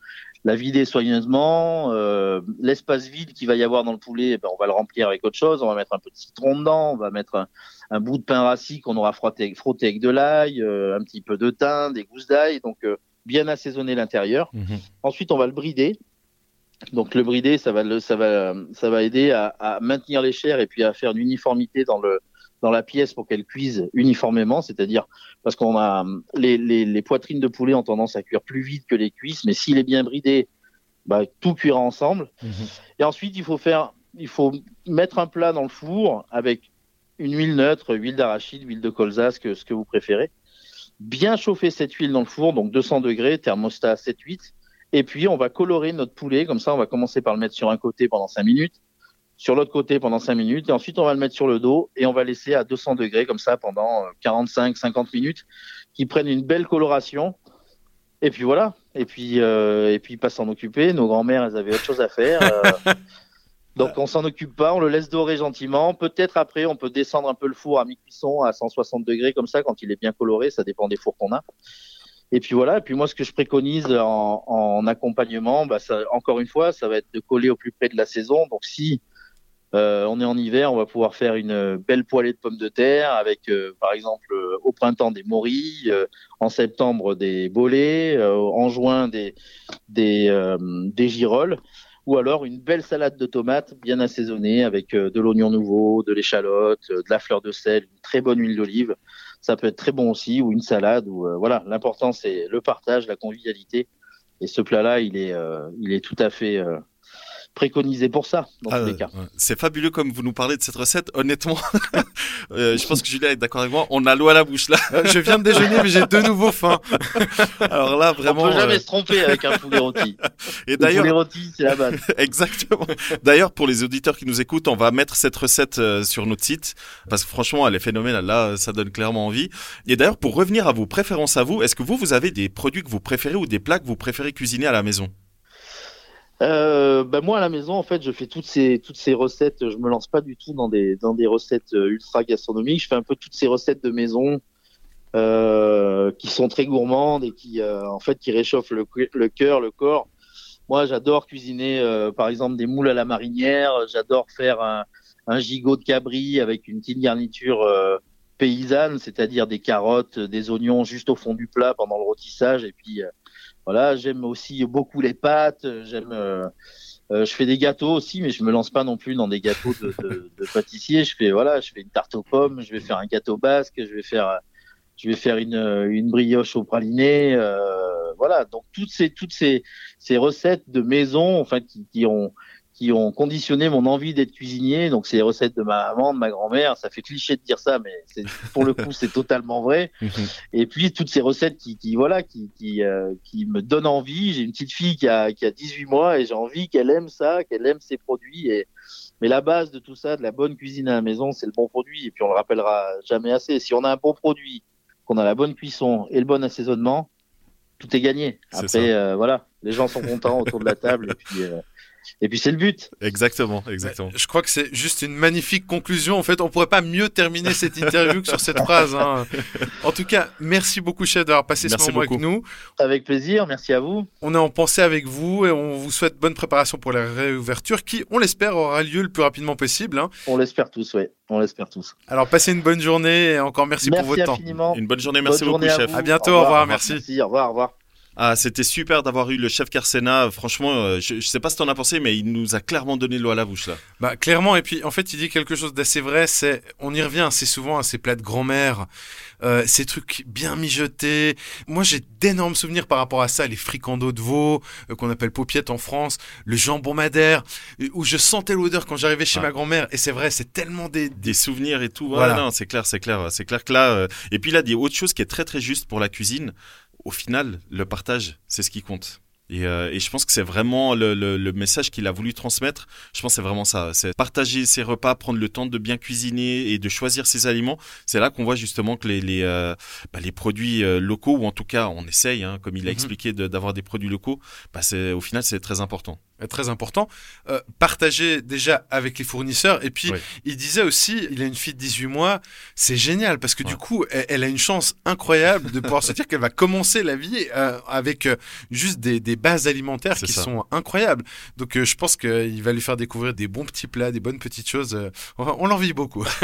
la vider soigneusement. euh, L'espace vide qu'il va y avoir dans le poulet, eh ben, on va le remplir avec autre chose. On va mettre un peu de citron dedans. On va mettre un, un bout de pain rassis qu'on aura frotté, frotté avec de l'ail, euh, un petit peu de thym, des gousses d'ail. Donc bien assaisonner l'intérieur. Ensuite, on va le brider. Donc le brider, ça va, le, ça va, ça va aider à, à maintenir les chairs et puis à faire une uniformité dans le dans la pièce pour qu'elle cuise uniformément, c'est-à-dire parce qu'on a les, les, les poitrines de poulet ont tendance à cuire plus vite que les cuisses, mais s'il est bien bridé, bah, tout cuira ensemble. Et ensuite, il faut faire, il faut mettre un plat dans le four avec une huile neutre, huile d'arachide, huile de colza, ce que, ce que vous préférez. Bien chauffer cette huile dans le four, donc 200 degrés, thermostat 7-8. Et puis, on va colorer notre poulet. Comme ça, on va commencer par le mettre sur un côté pendant 5 minutes, sur l'autre côté pendant 5 minutes. Et ensuite, on va le mettre sur le dos et on va laisser à 200 degrés, comme ça, pendant 45-50 minutes, qui prennent une belle coloration. Et puis voilà. Et puis, euh, et puis, pas s'en occuper. Nos grands-mères, elles avaient autre chose à faire. Euh, Donc on s'en occupe pas, on le laisse dorer gentiment. Peut-être après, on peut descendre un peu le four à mi-cuisson à 160 degrés comme ça quand il est bien coloré. Ça dépend des fours qu'on a. Et puis voilà. Et puis moi, ce que je préconise en, en accompagnement, bah ça, encore une fois, ça va être de coller au plus près de la saison. Donc si euh, on est en hiver, on va pouvoir faire une belle poêlée de pommes de terre avec, euh, par exemple, euh, au printemps des morilles, euh, en septembre des bolets, euh, en juin des des, des girolles, ou alors une belle salade de tomates bien assaisonnée avec de l'oignon nouveau, de l'échalote, de la fleur de sel, une très bonne huile d'olive. Ça peut être très bon aussi, ou une salade. Ou voilà, l'important c'est le partage, la convivialité. Et ce plat-là, il est tout à fait préconisé pour ça, dans
Ah,
tous les cas.
C'est fabuleux comme vous nous parlez de cette recette. Honnêtement, euh, je pense que Julien est d'accord avec moi. On a l'eau à la bouche là.
Euh, je viens de déjeuner, mais j'ai de nouveau faim.
Alors là, vraiment.
on peut jamais
euh,
se tromper avec un poulet rôti.
Et
Le
d'ailleurs,
poulet rôti, c'est la base.
Exactement. D'ailleurs, pour les auditeurs qui nous écoutent, on va mettre cette recette euh, sur notre site parce que franchement, elle est phénoménale. Là, ça donne clairement envie. Et d'ailleurs, pour revenir à vos préférences à vous, est-ce que vous, vous avez des produits que vous préférez ou des plats que vous préférez cuisiner à la maison?
Euh, ben moi à la maison en fait je fais toutes ces toutes ces recettes. Je me lance pas du tout dans des dans des recettes euh, ultra gastronomiques. Je fais un peu toutes ces recettes de maison euh, qui sont très gourmandes et qui euh, en fait qui réchauffent le le cœur le corps. Moi j'adore cuisiner euh, par exemple des moules à la marinière. J'adore faire un un gigot de cabri avec une petite garniture euh, paysanne c'est-à-dire des carottes des oignons juste au fond du plat pendant le rôtissage. Et puis voilà, j'aime aussi beaucoup les pâtes. J'aime, euh, euh, je fais des gâteaux aussi, mais je me lance pas non plus dans des gâteaux de, de, de pâtissier. Je fais voilà, je fais une tarte aux pommes, je vais faire un gâteau basque, je vais faire, je vais faire une, une brioche au praliné. Euh, voilà, donc toutes ces toutes ces ces recettes de maison, enfin qui, qui ont qui ont conditionné mon envie d'être cuisinier. Donc c'est les recettes de ma maman, de ma grand-mère. Ça fait cliché de dire ça, mais pour le coup c'est totalement vrai. Et puis toutes ces recettes qui, qui voilà, qui, qui, euh, qui me donnent envie. J'ai une petite fille qui a, qui a 18 mois et j'ai envie qu'elle aime ça, qu'elle aime ces produits. Et mais la base de tout ça, de la bonne cuisine à la maison, c'est le bon produit. Et puis on le rappellera jamais assez. Si on a un bon produit, qu'on a la bonne cuisson et le bon assaisonnement, tout est gagné. Après, euh, voilà, les gens sont contents autour de la table. Et puis, euh, et puis c'est le but.
Exactement, exactement.
Je crois que c'est juste une magnifique conclusion. En fait, on pourrait pas mieux terminer cette interview que sur cette phrase. hein. En tout cas, merci beaucoup, chef, d'avoir passé
Merci
ce moment
beaucoup.
avec nous.
Avec plaisir. Merci à vous.
On est en pensée avec vous et on vous souhaite bonne préparation pour la réouverture qui, on l'espère, aura lieu le plus rapidement possible. hein.
On l'espère tous, ouais. On l'espère tous.
Alors, passez une bonne journée et encore merci, pour votre temps.
infiniment.
Une bonne journée, merci
Bonne
beaucoup,
journée
chef.
vous.
À bientôt, au revoir, merci.
Merci, au revoir, au revoir.
Ah, c'était super d'avoir eu le chef Carsena. Franchement, euh, je, je sais pas ce que t'en as pensé, mais il nous a clairement donné l'eau à la bouche là.
Bah, clairement, et puis en fait, il dit quelque chose d'assez vrai, c'est, on y revient assez souvent à ces plats de grand-mère, euh, ces trucs bien mijotés. Moi, j'ai d'énormes souvenirs par rapport à ça, les fricandeaux de veau, euh, qu'on appelle paupiettes en France, le jambon madère, où je sentais l'odeur quand j'arrivais chez
Ouais.
ma grand-mère, et c'est vrai, c'est tellement des...
Des souvenirs et tout. Ouais,
Voilà.
non, c'est clair, c'est clair, c'est clair que là. euh, Et puis il a dit autre chose qui est très très juste pour la cuisine. Au final, le partage, c'est ce qui compte. Et, euh, et je pense que c'est vraiment le, le, le message qu'il a voulu transmettre. Je pense que c'est vraiment ça. C'est partager ses repas, prendre le temps de bien cuisiner et de choisir ses aliments. C'est là qu'on voit justement que les, les, euh, bah, les produits euh, locaux, ou en tout cas on essaye, hein, comme il a
Mhm.
expliqué, de- d'avoir des produits locaux, bah, au final c'est très important.
Est très important. Euh, partager déjà avec les fournisseurs. Et puis,
Oui.
il disait aussi, il a une fille de 18 mois, c'est génial parce que du coup, elle, elle a une chance incroyable de pouvoir se dire qu'elle va commencer la vie euh, avec euh, juste des, des bases alimentaires qui
ça.
sont incroyables. Donc, euh, je pense qu'il va lui faire découvrir des bons petits plats, des bonnes petites choses. euh, on l'envie beaucoup.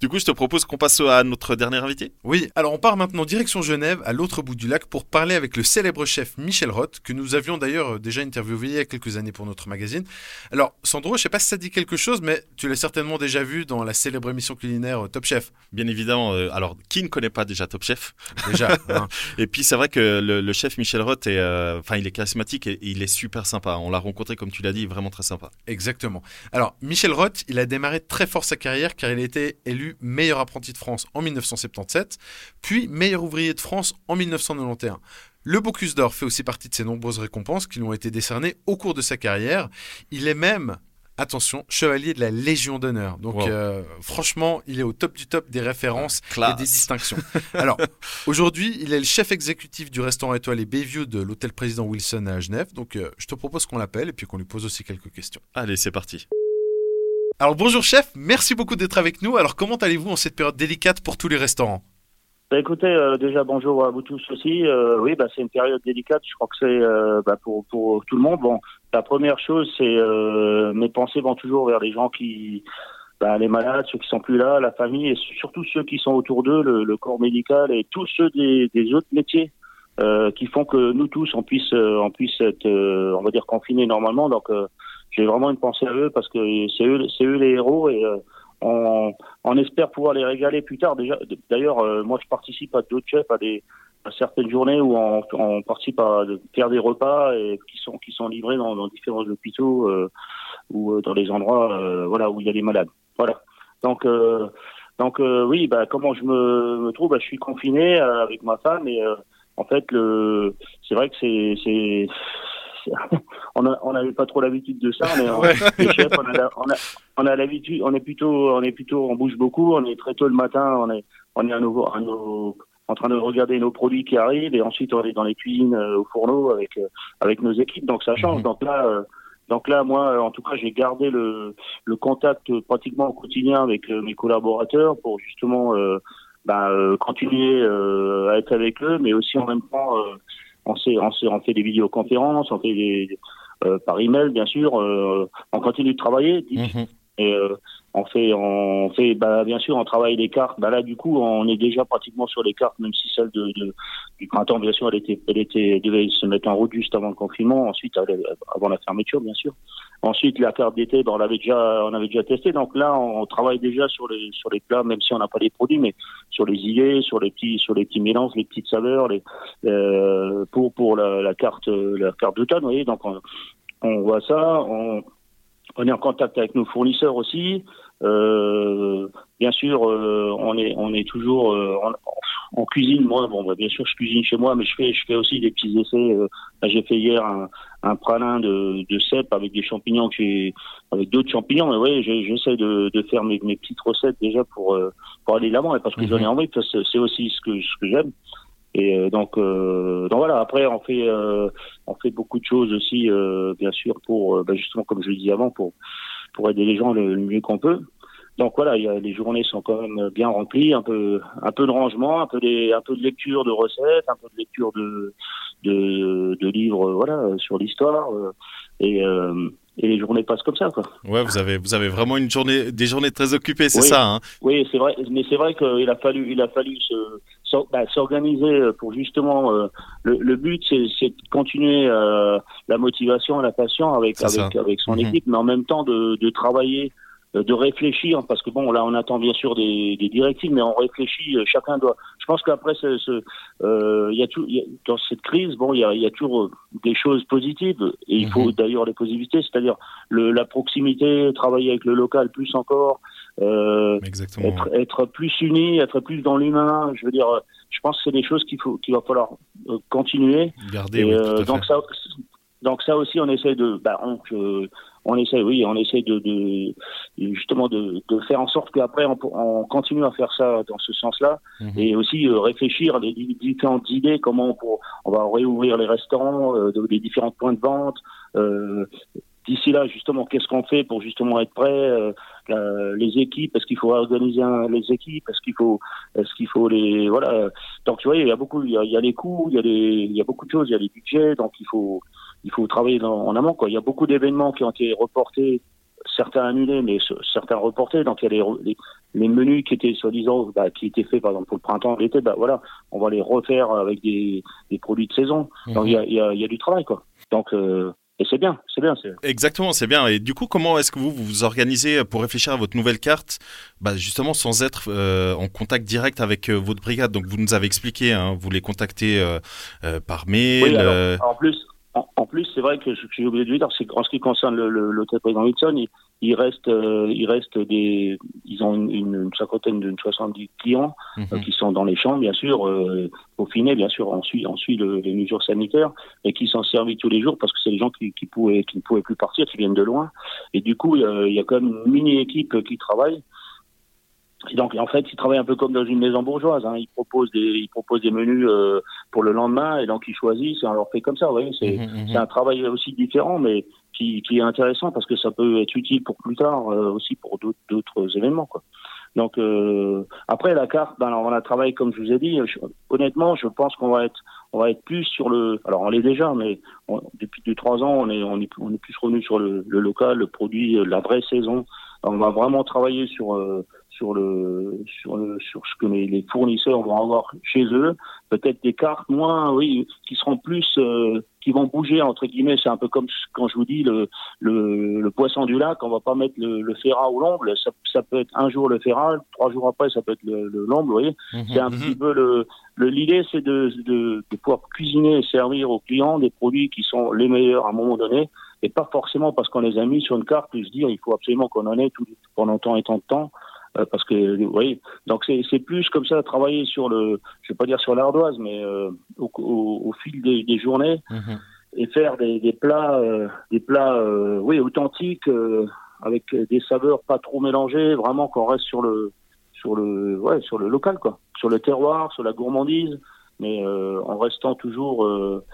Du coup, je te propose qu'on passe à notre dernier invité.
Oui, alors on part maintenant direction Genève, à l'autre bout du lac, pour parler avec le célèbre chef Michel Roth, que nous avions d'ailleurs euh, déjà interviewé il y a quelques années pour notre magazine. Alors, Sandro, je sais pas si ça dit quelque chose, mais tu l'as certainement déjà vu dans la célèbre émission culinaire euh, Top Chef.
Bien évidemment, euh, alors qui ne connaît pas déjà Top Chef?
Déjà. hein.
Et puis c'est vrai que le, le chef Michel Roth est, euh, enfin il est charismatique et, et il est super sympa. On l'a rencontré comme tu l'as dit, vraiment très sympa.
Exactement. Alors, Michel Roth, il a démarré très fort sa carrière car il a été élu meilleur apprenti de France en 1977, puis meilleur ouvrier de France en 1991. Le Bocuse d'Or fait aussi partie de ses nombreuses récompenses qui lui ont été décernées au cours de sa carrière. Il est même attention, chevalier de la Légion d'honneur. Donc
Wow.
euh, franchement, il est au top du top des références et des distinctions. Alors, aujourd'hui, il est le chef exécutif du restaurant étoilé Bayview de l'hôtel Président Wilson à Genève. Donc, euh, je te propose qu'on l'appelle et puis qu'on lui pose aussi quelques questions.
Allez, c'est parti.
Alors, bonjour chef, merci beaucoup d'être avec nous. Alors, comment allez-vous en cette période délicate pour tous les restaurants?
Bah, écoutez, euh, déjà bonjour à vous tous aussi. Euh, oui, bah, c'est une période délicate. Je crois que c'est euh, bah, pour, tout le monde. Bon, la première chose, c'est mes pensées vont toujours vers les gens qui, les malades, ceux qui sont plus là, la famille et surtout ceux qui sont autour d'eux, le, corps médical et tous ceux des, autres métiers qui font que nous tous on puisse on puisse être, on va dire confinés normalement. Donc j'ai vraiment une pensée à eux parce que c'est eux c'est eux les héros et on, on espère pouvoir les régaler plus tard. Déjà, d'ailleurs, euh, moi, je participe à d'autres chefs à des à certaines journées où on, on participe à faire des repas et qui sont qui sont livrés dans, dans différents hôpitaux euh, ou euh, dans les endroits euh, voilà où il y a des malades. Voilà. Donc euh, donc euh, oui, bah comment je me, me trouve, bah, je suis confiné euh, avec ma femme et euh, en fait le c'est vrai que c'est c'est on n'avait pas trop l'habitude de ça mais les chefs, on a la- on a on a l'habitude on est plutôt on est plutôt on bouge beaucoup on est très tôt le matin on est on est à nos, à nos- en train de regarder nos produits qui arrivent et ensuite on est dans les cuisines euh, au fourneau avec euh, avec nos équipes donc ça change
Mhm.
donc là euh, donc là moi euh, en tout cas j'ai gardé le le contact euh, pratiquement au quotidien avec euh, mes collaborateurs pour justement euh, bah, euh, continuer euh, à être avec eux mais aussi en même temps euh, on s'est on s'est on fait des vidéoconférences on fait des euh, par email bien sûr euh, on continue de travailler
Mhm.
Et euh, on fait, on fait, bah, bien sûr, on travaille les cartes. Bah là, du coup, on est déjà pratiquement sur les cartes, même si celle de, du printemps, bien sûr, elle était, elle était, devait se mettre en route juste avant le confinement. Ensuite, avant la fermeture, bien sûr. Ensuite, la carte d'été, bah, on l'avait déjà, on avait déjà testé. Donc là, on travaille déjà sur les, sur les plats, même si on n'a pas les produits, mais sur les idées, sur les petits, sur les petits mélanges, les petites saveurs, les, euh, pour, pour la, la carte, la carte d'automne, vous voyez. Donc, on, on voit ça. On, on est en contact avec nos fournisseurs aussi. Euh, bien sûr, euh, on est on est toujours euh, en, en cuisine. Moi, bon, bah, bien sûr, je cuisine chez moi, mais je fais je fais aussi des petits essais. Euh, j'ai fait hier un, un pralin de, de cèpe avec des champignons que avec d'autres champignons. Mais oui, j'essaie de, de faire mes, mes petites recettes déjà pour euh, pour aller de l'avant et parce que j'en ai envie. Parce que c'est aussi ce que ce que j'aime. Et euh, donc, euh, donc voilà. Après, on fait euh, on fait beaucoup de choses aussi, euh, bien sûr, pour euh, bah, justement comme je le disais avant, pour pour aider les gens le, le mieux qu'on peut. Donc voilà, il y a, les journées sont quand même bien remplies, un peu un peu de rangement, un peu des un peu de lecture de recettes, un peu de lecture de de, de livres, voilà, sur l'histoire. euh, et euh, et les journées passent comme ça, quoi.
Ouais, vous avez, vous avez vraiment une journée, des journées très occupées, c'est
Oui.
ça. Hein?
Oui, c'est vrai, mais c'est vrai qu'il a fallu, il a fallu se, s'organiser pour justement. euh, le, le but, c'est, de continuer euh, la motivation et la passion avec avec avec son
Mhm.
équipe, mais en même temps de, de travailler, euh, de réfléchir, parce que bon, là, on attend bien sûr des, des directives, mais on réfléchit. euh, Chacun doit. Je pense qu'après, ce, ce, euh, il y a tout, y a- dans cette crise, bon, il y a, y a toujours euh, des choses positives, et il
Mhm.
faut d'ailleurs les positivités, c'est-à-dire le, la proximité, travailler avec le local plus encore. Euh, être, être plus unis, être plus dans l'humain. Je veux dire, euh, je pense que c'est des choses qu'il faut, qu'il va falloir euh, continuer.
Gardez,
Et,
oui,
euh,
tout à fait.
donc ça, donc ça aussi, on essaie de, bah, on, euh, on essaie, oui, on essaie de, de justement de, de faire en sorte qu'après on, on continue à faire ça dans ce sens-là,
Mhm.
et aussi euh, réfléchir à les di- différentes idées, comment on, pour- on va réouvrir les restaurants, euh, de- les différents points de vente. Euh, D'ici là, justement, qu'est-ce qu'on fait pour justement être prêt euh, la- Les équipes, est-ce qu'il faut organiser un- les équipes Est-ce qu'il faut, est-ce qu'il faut les, voilà. Donc tu vois, il y a beaucoup, il y a, il y a les coûts, il y a des, il y a beaucoup de choses, il y a les budgets, donc il faut, il faut travailler dans- en amont. Quoi. Il y a beaucoup d'événements qui ont été reportés, certains annulés, mais ce- certains reportés. Donc il y a les, les, les menus qui étaient soi-disant, bah, qui étaient faits par exemple pour le printemps, l'été, bah voilà, on va les refaire avec des, des produits de saison. Donc il y a, il y, a, il y a du travail, quoi. Donc euh, et c'est bien, c'est bien. c'est-
Exactement, c'est bien. Et du coup, comment est-ce que vous vous vous organisez pour réfléchir à votre nouvelle carte bah, Justement, sans être euh, en contact direct avec euh, votre brigade? Donc, vous nous avez expliqué, hein, vous les contactez euh, euh, par mail.
Oui, alors,
euh,
en plus, en, en plus, c'est vrai que que j'ai oublié de dire, qu'en ce qui concerne le- le- l'hôtel Président Wilson, il, il reste, euh, il reste des, ils ont une, cinquantaine, d'une 70 clients euh, qui sont dans les chambres, bien sûr, euh, peaufinés, bien sûr, on suit, on suit le- les mesures sanitaires, et qui sont servis tous les jours parce que c'est des gens qui, qui pouvaient, qui ne pouvaient plus partir, qui viennent de loin, et du coup, il y a, il y a quand même une mini équipe qui travaille. Et donc, en fait, ils travaillent un peu comme dans une maison bourgeoise. Hein. Ils proposent des, ils proposent des menus euh, pour le lendemain, et donc ils choisissent et on leur fait comme ça. Vous voyez, c'est, c'est un travail aussi différent, mais qui, qui est intéressant parce que ça peut être utile pour plus tard, euh, aussi pour d'autres, événements, quoi. Donc euh, après la carte, ben, alors, on a travaillé comme je vous ai dit. Honnêtement, je pense qu'on va être, on va être plus sur le. Alors on l'est déjà, mais depuis deux trois ans, on est, on est, on est plus revenu sur le, le local, le produit, euh, la vraie saison. On va vraiment travailler sur euh, sur le sur le sur ce que les, les fournisseurs vont avoir chez eux. Peut-être des cartes moins, oui, qui seront plus, euh, qui vont bouger entre guillemets. C'est un peu comme quand je vous dis le le, le poisson du lac. On va pas mettre le, le ferrat ou l'omble. Ça, ça peut être un jour le ferrat, trois jours après ça peut être le, le l'omble. Vous voyez, c'est un petit peu le l'idée, c'est de, de de pouvoir cuisiner et servir aux clients des produits qui sont les meilleurs à un moment donné et pas forcément parce qu'on les a mis sur une carte et se dire il faut absolument qu'on en ait tout, pendant tant et tant de temps euh, parce que oui donc c'est plus comme ça travailler sur le je vais pas dire sur l'ardoise mais euh, au, au, au fil des, des journées et faire des, des plats euh, des plats euh, oui authentiques euh, avec des saveurs pas trop mélangées vraiment qu'on reste sur le sur le ouais sur le local quoi. Sur le terroir sur la gourmandise mais euh, en restant toujours euh,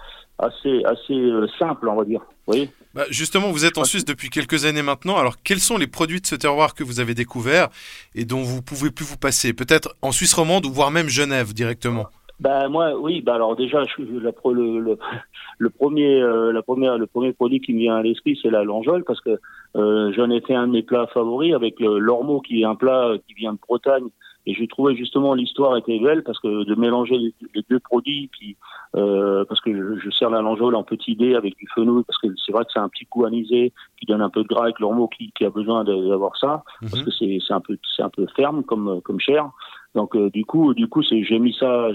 assez assez euh, simple on va dire vous voyez
Bah, justement, vous êtes en Suisse depuis quelques années maintenant. Alors, quels sont les produits de ce terroir que vous avez découverts et dont vous pouvez plus vous passer? Peut-être en Suisse romande ou voire même Genève directement.
Ben moi, oui. Ben alors déjà, je, la, le, le, le premier, euh, la première, le premier produit qui me vient à l'esprit, c'est la longeole, parce que euh, j'en ai fait un de mes plats favoris avec le l'ormeau, qui est un plat qui vient de Bretagne. Et j'ai trouvé justement l'histoire était belle parce que de mélanger les, les deux produits, puis euh, parce que je, je sers la longeole en petit dé avec du fenouil, parce que c'est vrai que c'est un petit goût anisé qui donne un peu de gras avec l'ormeau qui, qui a besoin d'avoir ça, parce que c'est c'est un peu c'est un peu ferme comme comme chair. Donc euh, du coup, du coup, c'est j'ai mis ça.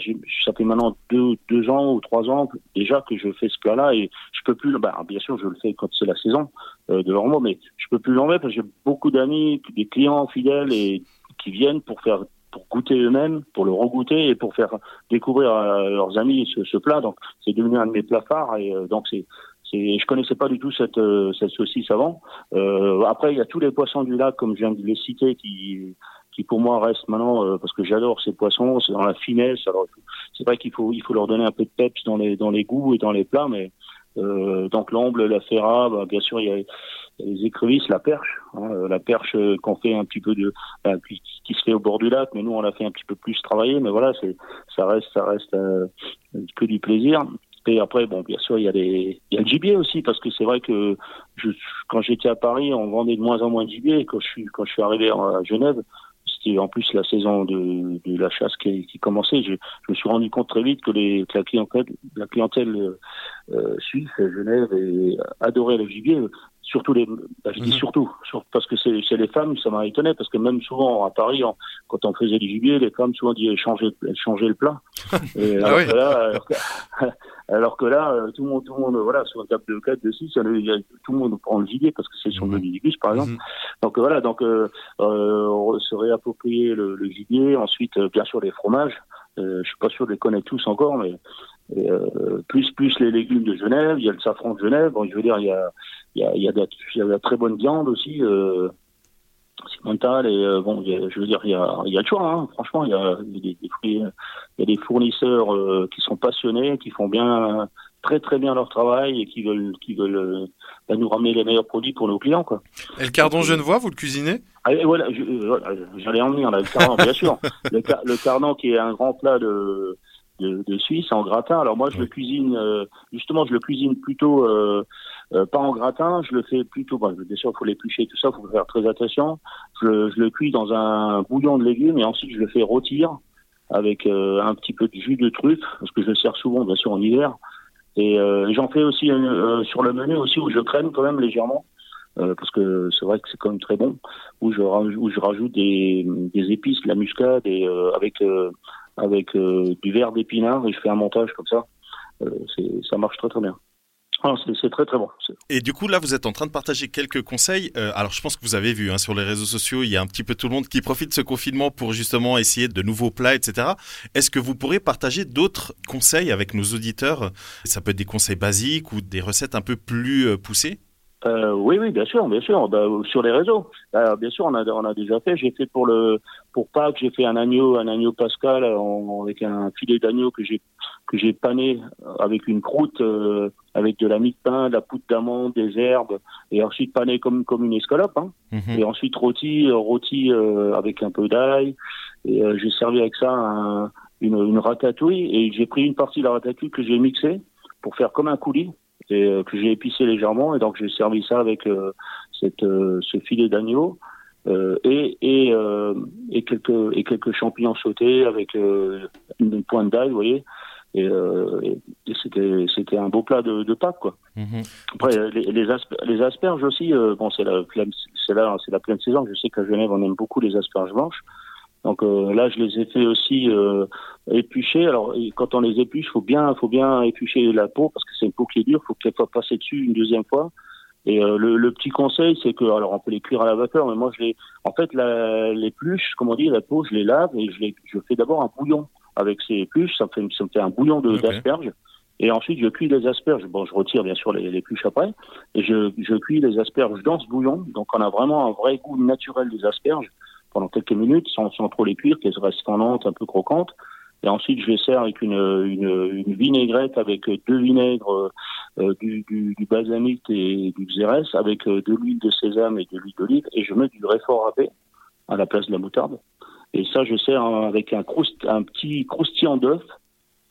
Ça fait maintenant deux deux ans ou trois ans déjà que je fais ce plat-là et je peux plus. Bah, bien sûr, je le fais quand c'est la saison euh, de l'ormeau, mais je peux plus l'enlever parce que j'ai beaucoup d'amis, des clients fidèles et qui viennent pour faire pour goûter eux-mêmes, pour le regoûter et pour faire découvrir à leurs amis ce, ce plat. Donc c'est devenu un de mes plats phares et euh, donc c'est c'est, je connaissais pas du tout cette, euh, cette saucisse avant. Euh, après, il y a tous les poissons du lac, comme je viens de les citer, qui, qui pour moi restent maintenant, euh, parce que j'adore ces poissons, c'est dans la finesse. Alors, c'est vrai qu'il faut, il faut leur donner un peu de peps dans les, dans les goûts et dans les plats, mais euh, donc l'omble, la ferra, bah, bien sûr, il y a, les écrevisses, la perche, hein, euh, la perche euh, qu'on fait un petit peu de, bah, qui, qui se fait au bord du lac, mais nous on l'a fait un petit peu plus travailler, mais voilà, c'est, ça reste, ça reste euh, que du plaisir. Et après, bon, bien sûr, il y a les, il y a le gibier aussi, parce que c'est vrai que je, quand j'étais à Paris, on vendait de moins en moins de gibier. Quand je suis, quand je suis arrivé à Genève, c'était en plus la saison de, de la chasse qui, qui commençait. Je, je me suis rendu compte très vite que, les, que la clientèle, la clientèle euh, suisse, Genève, et adorait le gibier. Surtout les, bah, je dis surtout, sur- parce que c'est c'est les femmes, ça m'a étonné, parce que même souvent à Paris, on- quand on faisait du gibier, les femmes souvent disaient changer, changer le plat. Et
Ah
alors,
oui.
là, alors, que, là, euh, tout le monde, tout le monde, voilà, sur un table de 4, de 6, il y a- tout le monde prend le gibier parce que c'est sur le mini-bus, par exemple. Donc euh, voilà, donc euh, euh, on se réapproprier le, le gibier, ensuite euh, bien sûr les fromages. Euh, je suis pas sûr de les connaître tous encore, mais et, euh, plus plus les légumes de Genève, il y a le safran de Genève. Bon, je veux dire, il y a il y a il y a de il y a de la très bonne viande aussi. Euh, Simmental et euh, bon, a- je veux dire, il y a, il y a le choix. Hein, franchement, il y a, il y a des, des fruits, il y a des fournisseurs euh, qui sont passionnés, qui font bien, très très bien leur travail et qui veulent, qui veulent euh, bah, nous ramener les meilleurs produits pour nos clients, quoi.
Et le cardon genevois, vous le cuisinez?
Ah, et voilà, euh, voilà, j'allais en venir là, le cardan, bien sûr. Le, le cardan qui est un grand plat de, de, de Suisse en gratin. Alors moi, je le cuisine, euh, justement, je le cuisine plutôt euh, euh, pas en gratin, je le fais plutôt, bon, bien sûr, il faut l'éplucher, tout ça, il faut faire très attention. Je, je le cuis dans un bouillon de légumes et ensuite je le fais rôtir avec euh, un petit peu de jus de truffe, parce que je le sers souvent, bien sûr, en hiver. Et euh, j'en fais aussi euh, sur le menu aussi où je crème quand même légèrement. euh, parce que c'est vrai que c'est quand même très bon, où je, où je rajoute des, des épices, la muscade et euh, avec euh, avec euh, du verre d'épinard et je fais un montage comme ça. Euh, ça marche très très bien. Ah, c'est très très bon.
Et du coup, là, vous êtes en train de partager quelques conseils. Euh, alors, je pense que vous avez vu hein, sur les réseaux sociaux, il y a un petit peu tout le monde qui profite de ce confinement pour justement essayer de nouveaux plats, etc. Est-ce que vous pourrez partager d'autres conseils avec nos auditeurs? Ça peut être des conseils basiques ou des recettes un peu plus euh, poussées?
Euh, oui, oui, bien sûr, bien sûr. Bah, sur les réseaux, Bah, bien sûr, on a, on a déjà fait. J'ai fait pour le pour Pâques, j'ai fait un agneau, un agneau pascal en- avec un filet d'agneau que j'ai que j'ai pané avec une croûte, euh, avec de la mie de pain, de la poudre d'amande, des herbes, et ensuite pané comme comme une escalope. Hein.
Mhm.
Et ensuite rôti, euh, rôti euh, avec un peu d'ail. Et euh, j'ai servi avec ça un- une, une ratatouille. Et j'ai pris une partie de la ratatouille que j'ai mixée pour faire comme un coulis et euh, que j'ai épicé légèrement. Et donc j'ai servi ça avec euh, cette, euh, ce filet d'agneau. euh, et et, euh, et quelques et quelques champignons sautés avec euh, une pointe d'ail, vous voyez. Et, euh, et- c'était c'était un beau plat de, de Pâques quoi.
Mhm.
Après, les, les, asper- les asperges aussi, euh, bon, c'est la, pleine- c'est là, c'est la pleine saison. Je sais qu'à Genève, on aime beaucoup les asperges blanches. Donc euh, là, je les ai fait aussi éplucher. Alors, quand on les épluche, faut bien, faut bien éplucher la peau parce que c'est une peau qui est dure. Faut qu'elle soit passée dessus une deuxième fois. Et euh, le, le petit conseil, c'est que, alors, on peut les cuire à la vapeur, mais moi, je les, en fait, la, l'épluche, comment dire, la peau, je les lave et je les, je fais d'abord un bouillon avec ces épluches. Ça me fait, ça me fait un bouillon de,
Ok.
d'asperges. Et ensuite, je cuis les asperges. Bon, je retire bien sûr les, les pluches après. Et je, je cuis les asperges dans ce bouillon. Donc, on a vraiment un vrai goût naturel des asperges pendant quelques minutes, sans, sans trop les cuire, qu'elles restent fendantes, un peu croquantes. Et ensuite, je les sers avec une, une, une vinaigrette avec deux vinaigres, euh, du, du, du balsamique et du xérès, avec euh, de l'huile de sésame et de l'huile d'olive. Et je mets du réfort râpé à la place de la moutarde. Et ça, je sers avec un, croust, un petit croustillant d'œuf,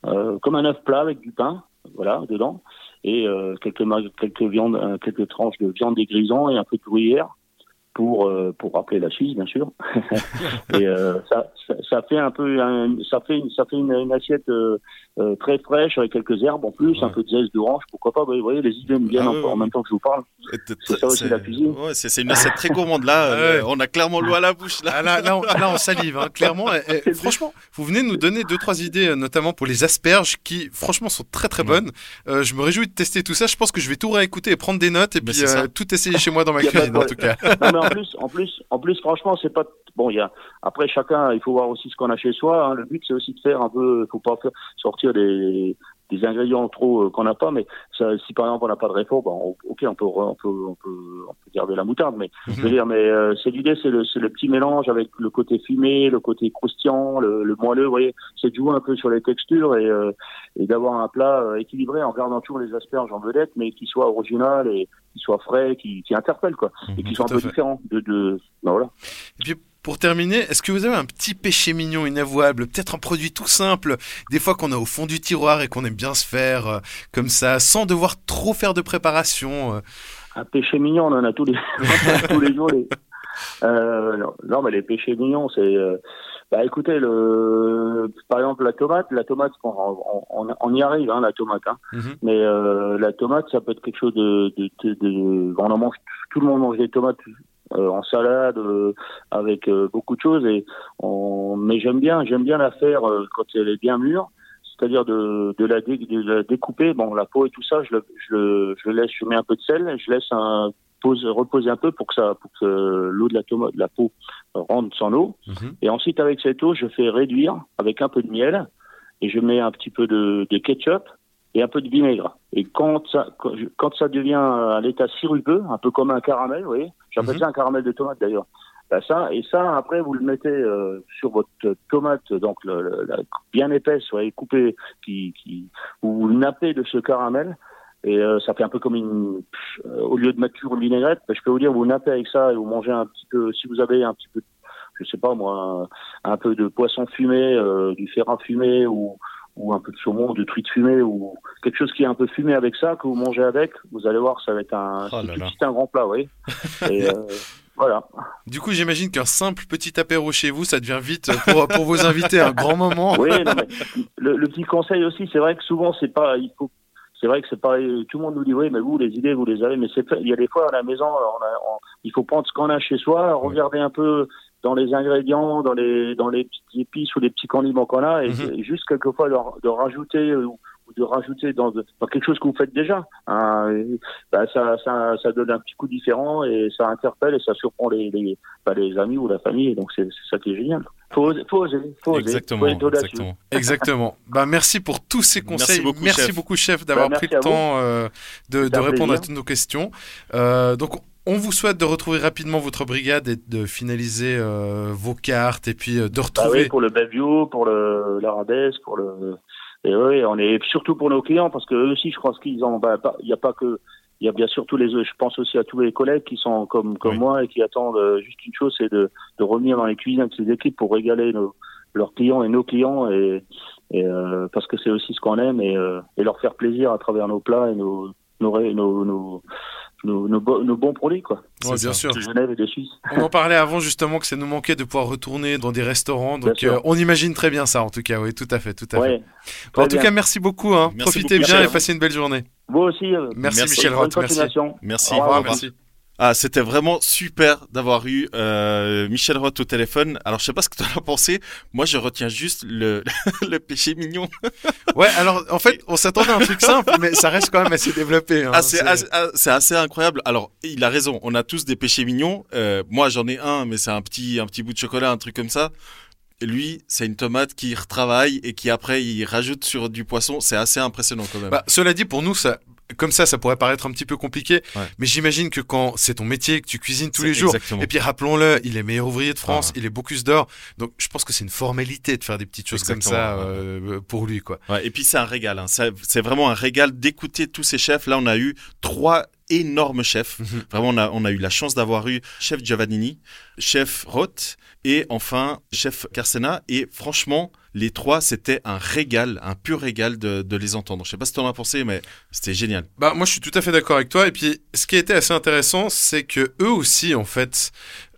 euh, comme un œuf plat avec du pain, voilà, dedans, et euh, quelques, quelques, viandes, euh, quelques tranches de viande des grisons et un peu de gruyère pour euh, pour rappeler la Suisse, bien sûr. et euh, ça, ça, ça fait un peu, un- ça fait une, ça fait une, une assiette euh, euh, très fraîche avec quelques herbes en plus, un peu de zeste d'orange, pourquoi pas. Vous voyez, les idées me viennent
Ah
en,
ouais,
en
ouais.
même temps que je vous parle. C'est ça aussi la cuisine.
Ouais, c'est c'est une assiette très gourmande là. euh, on a clairement l'eau à la bouche là.
Ah, là, là, on, là, on salive, hein, clairement. Franchement, vous venez de nous donner deux, trois idées, notamment pour les asperges, qui, franchement, sont très, très bonnes. Euh, je me réjouis de tester tout ça. Je pense que je vais tout réécouter et prendre des notes et puis euh, tout essayer chez moi dans ma cuisine, en tout cas.
non, en plus, en plus, en plus, franchement, c'est pas bon. Il y a après chacun, il faut voir aussi ce qu'on a chez soi. hein. Le but, c'est aussi de faire un peu. Faut pas sortir des des ingrédients trop euh, qu'on n'a pas, mais ça, si par exemple on n'a pas de réfort, on- ok, on peut, on peut, on peut, on peut garder la moutarde, mais je veux dire, mais euh, c'est l'idée, c'est le, c'est le petit mélange avec le côté fumé, le côté croustillant, le, le moelleux, vous voyez, c'est de jouer un peu sur les textures et, euh, et d'avoir un plat équilibré en gardant toujours les asperges en vedette, mais qui soit original et qui soit frais, qui, qui interpelle quoi, et qui soit un peu différent de, de, ben voilà.
Et puis, pour terminer, est-ce que vous avez un petit péché mignon inavouable, peut-être un produit tout simple, des fois qu'on a au fond du tiroir et qu'on aime bien se faire euh, comme ça, sans devoir trop faire de préparation euh?
Un péché mignon, on en a tous les, tous les jours. Les... Euh, non, non, mais les péchés mignons, c'est. Bah, écoutez, le, par exemple, la tomate, la tomate, on, on, on- on y arrive, hein, la tomate. Hein.
Mhm.
Mais euh, la tomate, ça peut être quelque chose de, de, de, de- on en mange, tout le monde mange des tomates en salade, euh, avec euh, beaucoup de choses. Et on, mais j'aime bien, j'aime bien la faire euh, quand elle est bien mûre c'est-à-dire de, de, la dé- de la découper, bon, la peau et tout ça, je le, je laisse, je mets un peu de sel, je laisse un, pose, reposer un peu pour que ça, pour que l'eau de la tomate, de la peau rentre son eau.
Mhm.
Et ensuite, avec cette eau, je fais réduire avec un peu de miel et je mets un petit peu de, de ketchup et un peu de vinaigre. Et quand ça, quand, ça devient à l'état sirupeux, un peu comme un caramel, vous voyez, j'appelle
Mhm.
ça un caramel de tomate d'ailleurs. Ben ça et ça après vous le mettez euh, sur votre tomate donc le, le- la, bien épaisse, vous voyez, coupée, qui, qui vous le nappez de ce caramel et euh, ça fait un peu comme une euh, au lieu de mettre une vinaigrette, ben, je peux vous dire vous nappez avec ça et vous mangez un petit peu si vous avez un petit peu je sais pas moi un, un peu de poisson fumé, euh, du ferrin fumé ou ou un peu de saumon, de truite fumée ou quelque chose qui est un peu fumé avec ça que vous mangez avec, vous allez voir ça va être un
Oh là là.
c'est un grand plat, voyez. Et, euh, voilà.
Du coup, j'imagine qu'un simple petit apéro chez vous, ça devient vite pour, pour vos invités un grand moment.
Oui, non, mais le, le petit conseil aussi, c'est vrai que souvent c'est pas, il faut, c'est vrai que c'est pas, tout le monde nous dit oui, mais vous les idées vous les avez, mais c'est, fait- il y a des fois à la maison, on a, on- il faut prendre ce qu'on a chez soi, regarder un peu dans les ingrédients, dans les dans les petites épices ou les petits condiments qu'on a, et,
Mhm.
et juste quelquefois de, de rajouter ou, ou de rajouter dans, dans quelque chose que vous faites déjà, hein, bah, ça, ça, ça donne un petit coup différent et ça interpelle et ça surprend les, les, bah, les amis ou la famille. Donc c'est ça qui est génial. Faut oser, faut oser, faut
Exactement,
oser. Faut
exactement. Exactement. Bah, merci pour tous ces conseils.
Merci beaucoup, chef.
chef, d'avoir
Bah,
pris le temps euh, de, répondre à toutes nos questions. Euh, donc, on vous souhaite de retrouver rapidement votre brigade et de finaliser euh, vos cartes et puis euh, de
Bah
retrouver.
oui, pour le Bellevue, pour le l'arabesque, pour le et oui, on est surtout pour nos clients parce que eux aussi, je pense qu'ils ont. bah, Il n'y a pas que. Il y a bien sûr tous les. Je pense aussi à tous les collègues qui sont comme comme
Oui.
moi et qui attendent euh, juste une chose, c'est de de revenir dans les cuisines avec ces équipes pour régaler nos leurs clients et nos clients et, et euh, parce que c'est aussi ce qu'on aime et, euh, et leur faire plaisir à travers nos plats et nos nos nos, nos, nos, nos bo- nos bons produits quoi.
Ouais, bien
ça.
sûr.
De Genève et de Suisse.
On en parlait avant justement que ça nous manquait de pouvoir retourner dans des restaurants. Donc, euh, on imagine très bien ça en tout cas. Oui, tout à fait, tout à fait.
Ouais.
Bon, en tout cas, merci beaucoup. Hein.
Merci
Profitez
beaucoup,
bien et passez une belle journée.
Vous aussi. euh,
Merci,
Merci.
Michel Roth. Merci.
Merci.
Au revoir.
Merci.
Ah, c'était vraiment super d'avoir eu euh, Michel Roth au téléphone. Alors, je sais pas ce que tu en as pensé. Moi, je retiens juste le, le péché mignon.
Ouais, alors en fait, on s'attendait à un truc simple, mais ça reste quand même assez développé. hein.
Ah, c'est
C'est-
assez, ah, c'est assez incroyable. Alors, il a raison. On a tous des péchés mignons. Euh, moi, j'en ai un, mais c'est un petit, un petit bout de chocolat, un truc comme ça. Et lui, c'est une tomate qui retravaille et qui après il rajoute sur du poisson. C'est assez impressionnant quand même.
Bah, cela dit, pour nous, ça, comme ça, ça pourrait paraître un petit peu compliqué.
Ouais.
Mais j'imagine que quand c'est ton métier, que tu cuisines tous les jours,
exactement.
et puis rappelons-le, il est meilleur ouvrier de France,
Ah.
il est Bocuse d'or. Donc je pense que c'est une formalité de faire des petites choses comme ça euh, pour lui, quoi.
Ouais, et puis c'est un régal. Hein. C'est vraiment un régal d'écouter tous ces chefs. Là, on a eu trois énormes chefs.
Mhm.
Vraiment, on a, on a eu la chance d'avoir eu chef Giovannini, chef Roth et enfin chef Carsena. Et franchement, les trois, c'était un régal, un pur régal de, de les entendre. Je sais pas ce que t'en as pensé, mais c'était génial.
Bah moi je suis tout à fait d'accord avec toi et puis ce qui a été assez intéressant c'est que eux aussi en fait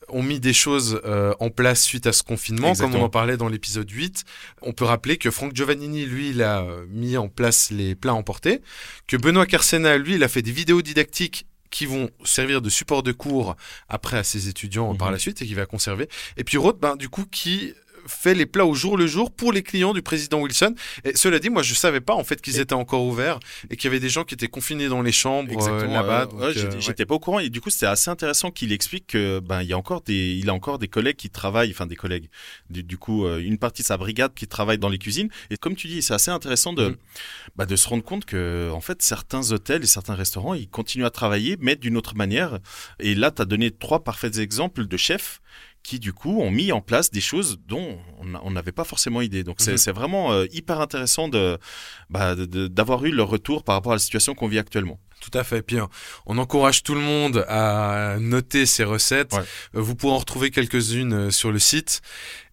ont mis des choses euh, en place suite à ce confinement
Exactement.
comme on en parlait dans l'épisode 8. On peut rappeler que Franck Giovannini lui il a euh, mis en place les plats emportés, que Benoît Carsena lui il a fait des vidéos didactiques qui vont servir de support de cours après à ses étudiants par
Mhm.
la suite et qui va conserver. Et puis Roth, ben, du coup, qui fait les plats au jour le jour pour les clients du président Wilson. Et cela dit, moi, je savais pas en fait qu'ils étaient encore ouverts et qu'il y avait des gens qui étaient confinés dans les chambres euh,
Exactement,
là-bas.
ouais, ouais,
euh,
j'étais
ouais.
pas au courant et du coup c'était assez intéressant qu'il explique que ben il y a encore des il a encore des collègues qui travaillent enfin des collègues du, du coup euh, une partie de sa brigade qui travaille dans les cuisines et comme tu dis c'est assez intéressant de
Mhm.
bah, de se rendre compte que en fait certains hôtels et certains restaurants ils continuent à travailler mais d'une autre manière et là tu as donné trois parfaits exemples de chefs qui du coup ont mis en place des choses dont on n'avait pas forcément idée. Donc c'est
Mhm.
vraiment euh, hyper intéressant de bah, d'avoir eu leur retour par rapport à la situation qu'on vit actuellement.
Tout à fait. Puis on encourage tout le monde à noter ces recettes.
Ouais.
Euh, Vous pourrez en retrouver quelques-unes euh, sur le site.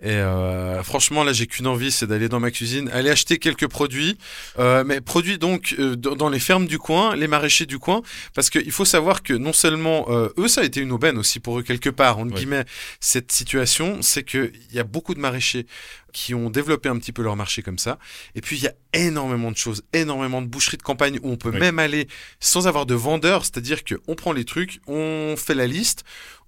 Et euh, franchement, là, j'ai qu'une envie, c'est d'aller dans ma cuisine, aller acheter quelques produits, euh, mais produits donc euh, dans les fermes du coin, les maraîchers du coin, parce qu'il faut savoir que non seulement eux, ça a été une aubaine aussi pour eux quelque part. En
Ouais.
guillemets, cette situation, c'est que il y a beaucoup de maraîchers qui ont développé un petit peu leur marché comme ça. Et puis il y a énormément de choses, énormément de boucheries de campagne où on peut
Oui.
même aller sans avoir de vendeur, c'est-à-dire que on prend les trucs, on fait la liste,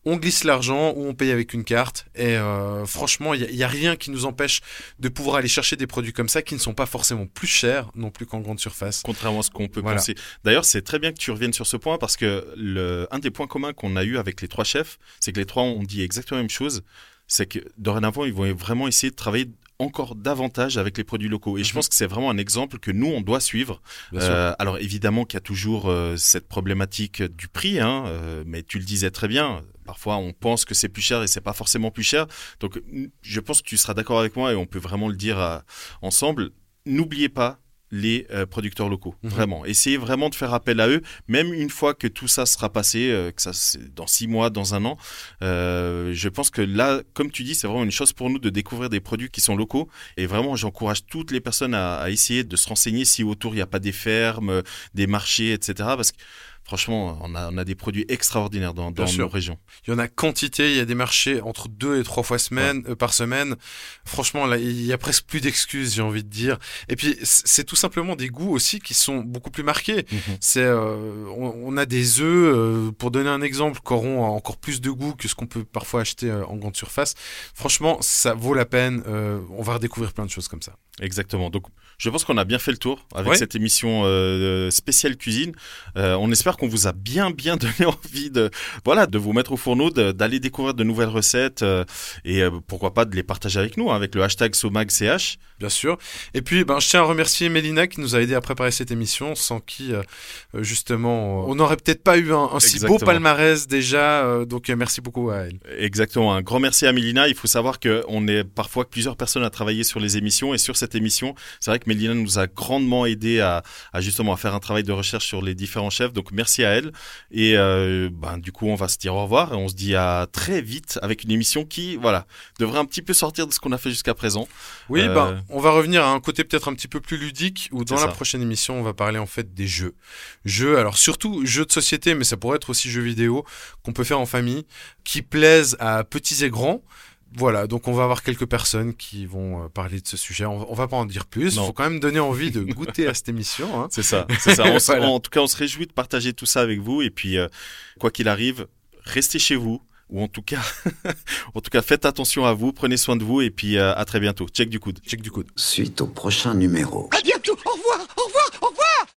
on glisse l'argent ou on paye avec une carte. Et euh, franchement, il n'y a, rien qui nous empêche de pouvoir aller chercher des produits comme ça qui ne sont pas forcément plus chers non plus qu'en grande surface.
Contrairement à ce qu'on peut
Voilà.
penser. D'ailleurs, c'est très bien que tu reviennes sur ce point parce que le, un des points communs qu'on a eu avec les trois chefs, c'est que les trois ont dit exactement la même chose. C'est que dorénavant, ils vont vraiment essayer de travailler encore davantage avec les produits locaux. Et je
Mhm.
pense que c'est vraiment un exemple que nous, on doit suivre. Euh, alors évidemment qu'il y a toujours euh, cette problématique du prix, hein, euh, mais tu le disais très bien. Parfois, on pense que c'est plus cher et c'est pas forcément plus cher. Donc, je pense que tu seras d'accord avec moi et on peut vraiment le dire ensemble. N'oubliez pas les euh, producteurs locaux.
Mhm.
Vraiment. Essayez vraiment de faire appel à eux, même une fois que tout ça sera passé, euh, que ça c'est dans six mois, dans un an. Euh, je pense que là, comme tu dis, c'est vraiment une chose pour nous de découvrir des produits qui sont locaux. Et vraiment, j'encourage toutes les personnes à, à essayer de se renseigner si autour il n'y a pas des fermes, des marchés, etc. Parce que franchement, on a, on a des produits extraordinaires dans, dans nos régions.
Il y en a quantité, il y a des marchés entre deux et trois fois semaine, euh, par semaine. Franchement, là, il y a presque plus d'excuses, j'ai envie de dire. Et puis, c'est tout simplement des goûts aussi qui sont beaucoup plus marqués. C'est, euh, on, on a des œufs, euh, pour donner un exemple, qui auront encore plus de goût que ce qu'on peut parfois acheter en grande surface. Franchement, ça vaut la peine. on va redécouvrir plein de choses comme ça.
Exactement. Donc, je pense qu'on a bien fait le tour avec
Ouais.
cette émission euh, spéciale cuisine. Euh, on espère qu'on vous a bien, bien donné envie de, voilà, de vous mettre au fourneau, d'aller découvrir de nouvelles recettes euh, et euh, pourquoi pas de les partager avec nous hein, avec le hashtag SOMAGCH.
Bien sûr. Et puis, ben, je tiens à remercier Mélina qui nous a aidé à préparer cette émission, sans qui, euh, euh, justement, on n'aurait peut-être pas eu un, un si beau palmarès déjà. euh, donc, euh, merci beaucoup à elle.
Exactement. Un grand merci à Mélina. Il faut savoir qu'on est parfois plusieurs personnes à travailler sur les émissions et sur cette émission, c'est vrai que Mélina nous a grandement aidé à, à justement à faire un travail de recherche sur les différents chefs. Donc merci à elle. Et euh, ben, du coup, on va se dire au revoir et on se dit à très vite avec une émission qui, voilà, devrait un petit peu sortir de ce qu'on a fait jusqu'à présent.
Oui,
Euh,
ben, on va revenir à un côté peut-être un petit peu plus ludique, où dans la prochaine émission, on va parler en fait des jeux. Jeux, alors surtout jeux de société, mais ça pourrait être aussi jeux vidéo qu'on peut faire en famille, qui plaisent à petits et grands. Voilà, donc on va avoir quelques personnes qui vont euh, parler de ce sujet. On, on va pas en dire plus. Il faut quand même donner envie de goûter à cette émission. hein.
C'est ça, c'est ça. On se-
Voilà.
En tout cas, on se réjouit de partager tout ça avec vous. Et puis, euh, quoi qu'il arrive, restez chez vous. Ou en tout cas, en tout cas, faites attention à vous, prenez soin de vous et puis euh, à très bientôt. Check du coude.
Check du coude.
Suite au prochain numéro.
À bientôt. Au revoir. Au revoir. Au revoir.